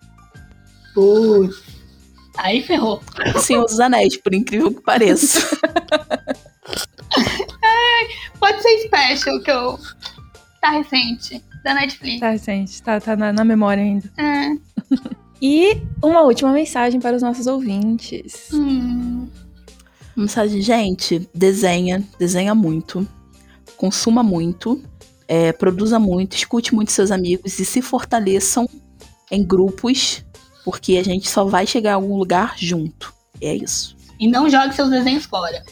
Putz. Aí ferrou. O Senhor dos Anéis, por incrível que pareça. Pode ser special, que eu. Tá recente. Da Netflix. Tá recente, tá, tá na, na memória ainda. É. E uma última mensagem para os nossos ouvintes. Hum. Mensagem, gente, desenha, desenha muito, consuma muito, é, produza muito, escute muito seus amigos e se fortaleçam em grupos, porque a gente só vai chegar a algum lugar junto. É isso. E não jogue seus desenhos fora.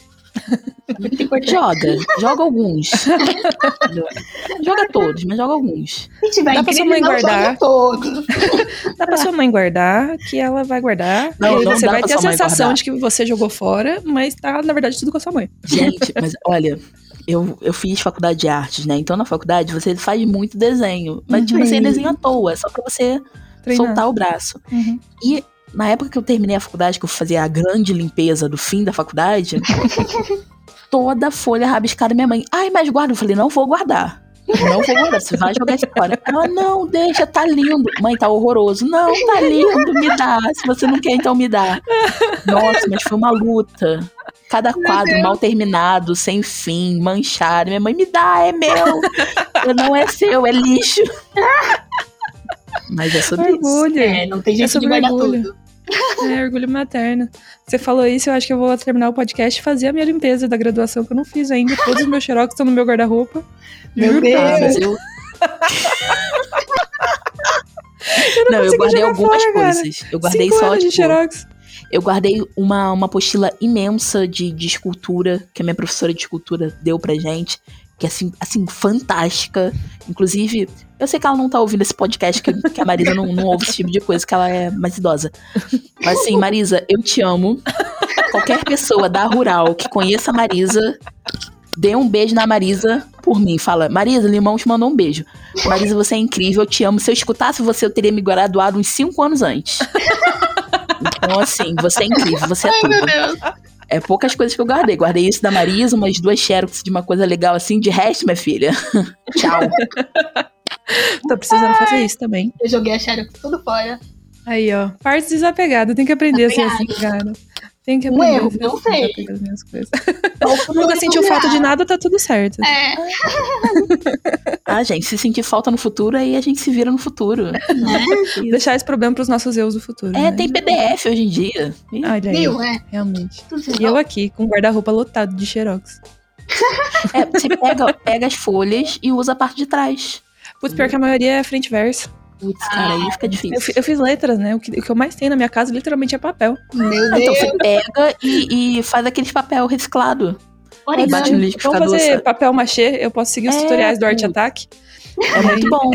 Muito importante. Joga, joga alguns. joga todos, mas joga alguns. Se tiver Dá pra sua mãe guardar. jogue todos. Dá pra sua mãe guardar, que ela vai guardar. Não, e não você vai ter a sensação guardar. de que você jogou fora, mas tá, na verdade, tudo com a sua mãe. Gente, mas olha, eu, eu fiz faculdade de artes, né? Então na faculdade você faz muito desenho. Mas, tipo, Uhum. você desenha à toa, é só pra você Treinar. soltar o braço. Uhum. E na época que eu terminei a faculdade, que eu fazia a grande limpeza do fim da faculdade, toda a folha rabiscada minha mãe. Ai, mas guarda. Eu falei, não vou guardar. Não vou guardar, você vai jogar isso fora. Ela, não, deixa, tá lindo. Mãe, tá horroroso. Não, tá lindo, me dá. Se você não quer, então me dá. Nossa, mas foi uma luta. Cada quadro mal terminado, sem fim, manchado. Minha mãe, me dá, é meu. Eu, não é seu, é lixo. Mas é sobre isso. Orgulho. É, não tem jeito de sobre guardar orgulho. tudo. É, orgulho materno. Você falou isso, eu acho que eu vou terminar o podcast e fazer a minha limpeza da graduação, que eu não fiz ainda. Todos os meus xerox estão no meu guarda-roupa. Meu Juro Deus. mas eu. não, eu consegui guardei algumas fora, cara. coisas. Eu guardei Cinco só, anos de tipo, xerox. eu guardei uma, uma apostila imensa de, de escultura que a minha professora de escultura deu pra gente. Que é assim, assim, fantástica. Inclusive, eu sei que ela não tá ouvindo esse podcast, que, que a Marisa não, não ouve esse tipo de coisa, que ela é mais idosa. Mas assim, Marisa, eu te amo. Qualquer pessoa da Rural que conheça a Marisa, dê um beijo na Marisa por mim. Fala, Marisa, Limão te mandou um beijo. Marisa, você é incrível, eu te amo. Se eu escutasse você, eu teria me graduado uns 5 anos antes. Então, assim, você é incrível, você é Ai, meu tudo. Deus. É poucas coisas que eu guardei. Guardei isso da Marisa, umas duas xerox de uma coisa legal assim. De resto, minha filha. Tchau. Tô precisando fazer isso também. Eu joguei a Xerox tudo fora. Aí, ó. Parte desapegada. Tem que aprender a ser assim, cara. Tem que Um aprender ser não assim, sei. minhas coisas. Então, Nunca sentiu falta de nada, tá tudo certo. É, Ah, gente, se sentir falta no futuro, aí a gente se vira no futuro. né? Deixar esse problema pros nossos eus do futuro. É, né? tem PDF hoje em dia. Olha aí, Viu? É. realmente. Tudo E eu aqui, com o guarda-roupa lotado de xerox. É, você pega, pega as folhas e usa a parte de trás. Putz, pior que a maioria é frente e verso. Putz, cara, aí fica Eu, difícil. fi- eu fiz letras, né? O que, o que eu mais tenho na minha casa, literalmente, é papel. Meu Ah, então Deus. você pega e, e faz aqueles papel reciclado. Bate no Origami. liquidificador. Vamos fazer sabe? papel machê. Eu posso seguir os É, tutoriais do Art pô. Attack. É muito bom.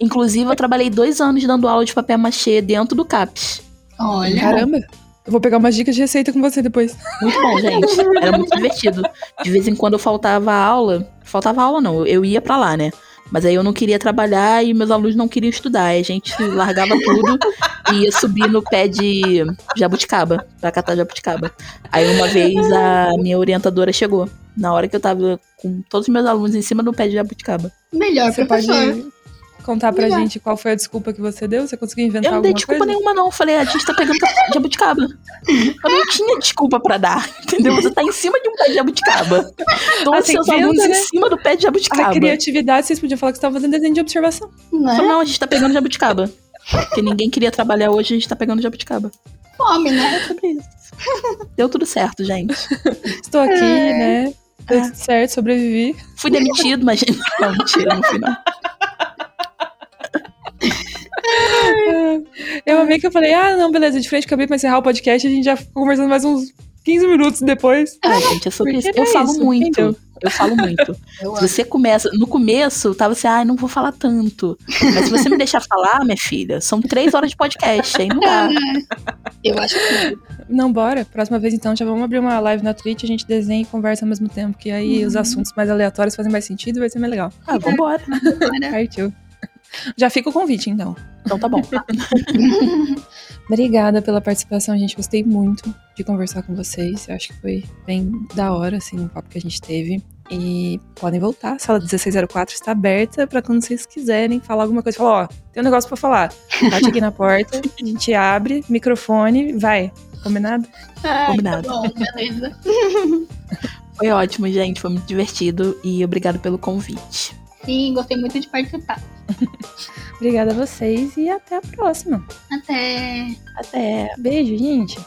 Inclusive, eu trabalhei dois anos dando aula de papel machê dentro do CAPS. Olha. Caramba. Eu vou pegar umas dicas de receita com você depois. Muito bom, gente. Era muito divertido. De vez em quando eu faltava aula. Faltava aula, não. Eu ia pra lá, né? Mas aí eu não queria trabalhar e meus alunos não queriam estudar. Aí a gente largava tudo e ia subir no pé de jabuticaba, pra catar jabuticaba. Aí uma vez a minha orientadora chegou. Na hora que eu tava com todos os meus alunos em cima do pé de jabuticaba. Melhor Você professor. pode contar pra Melhor. gente qual foi a desculpa que você deu? Você conseguiu inventar Eu não dei alguma desculpa coisa? nenhuma, não. Eu falei, a gente tá pegando jabuticaba. Eu não tinha desculpa pra dar, entendeu? Você tá em cima de um pé de jabuticaba. Todos Ah, os seus alunos né? em cima do pé de A jabuticaba. criatividade, vocês podiam falar que você estava fazendo desenho de observação. Não Falei, é? não, a gente tá pegando jabuticaba. Porque ninguém queria trabalhar hoje, a gente tá pegando jabuticaba. Fome, né? É sobre isso. Deu tudo certo, gente. Estou aqui, É. né? Deu tudo certo, sobrevivi. Fui demitido, mas. Não, mentira, no final. Eu amei que eu falei, ah, não, beleza, de frente acabei pra encerrar o podcast, a gente já ficou conversando mais uns 15 minutos depois. Ah, gente, eu sou Porque desse- Eu é falo isso, muito. entendeu? Eu falo muito. Eu Se você começa. No começo, tava assim, ah, não vou falar tanto. Mas se você me deixar falar, minha filha, são três horas de podcast, aí não dá. Eu acho que Não, bora. Próxima vez, então, já vamos abrir uma live na Twitch, a gente desenha e conversa ao mesmo tempo, que aí os assuntos mais aleatórios fazem mais sentido e vai ser mais legal. Ah, vambora. Partiu. Já fica o convite, então. Então tá bom. Obrigada pela participação, gente. Gostei muito de conversar com vocês. Eu acho que foi bem da hora, assim, o papo que a gente teve. E podem voltar. A sala 1604 está aberta para quando vocês quiserem falar alguma coisa. Falar, ó, tem um negócio para falar. Bate aqui na porta, a gente abre, microfone, vai. Combinado? Ai, Combinado. Tá bom, beleza. Foi ótimo, gente. Foi muito divertido. E obrigado pelo convite. Sim, gostei muito de participar. Obrigada a vocês e até a próxima. Até. Até. Beijo, gente.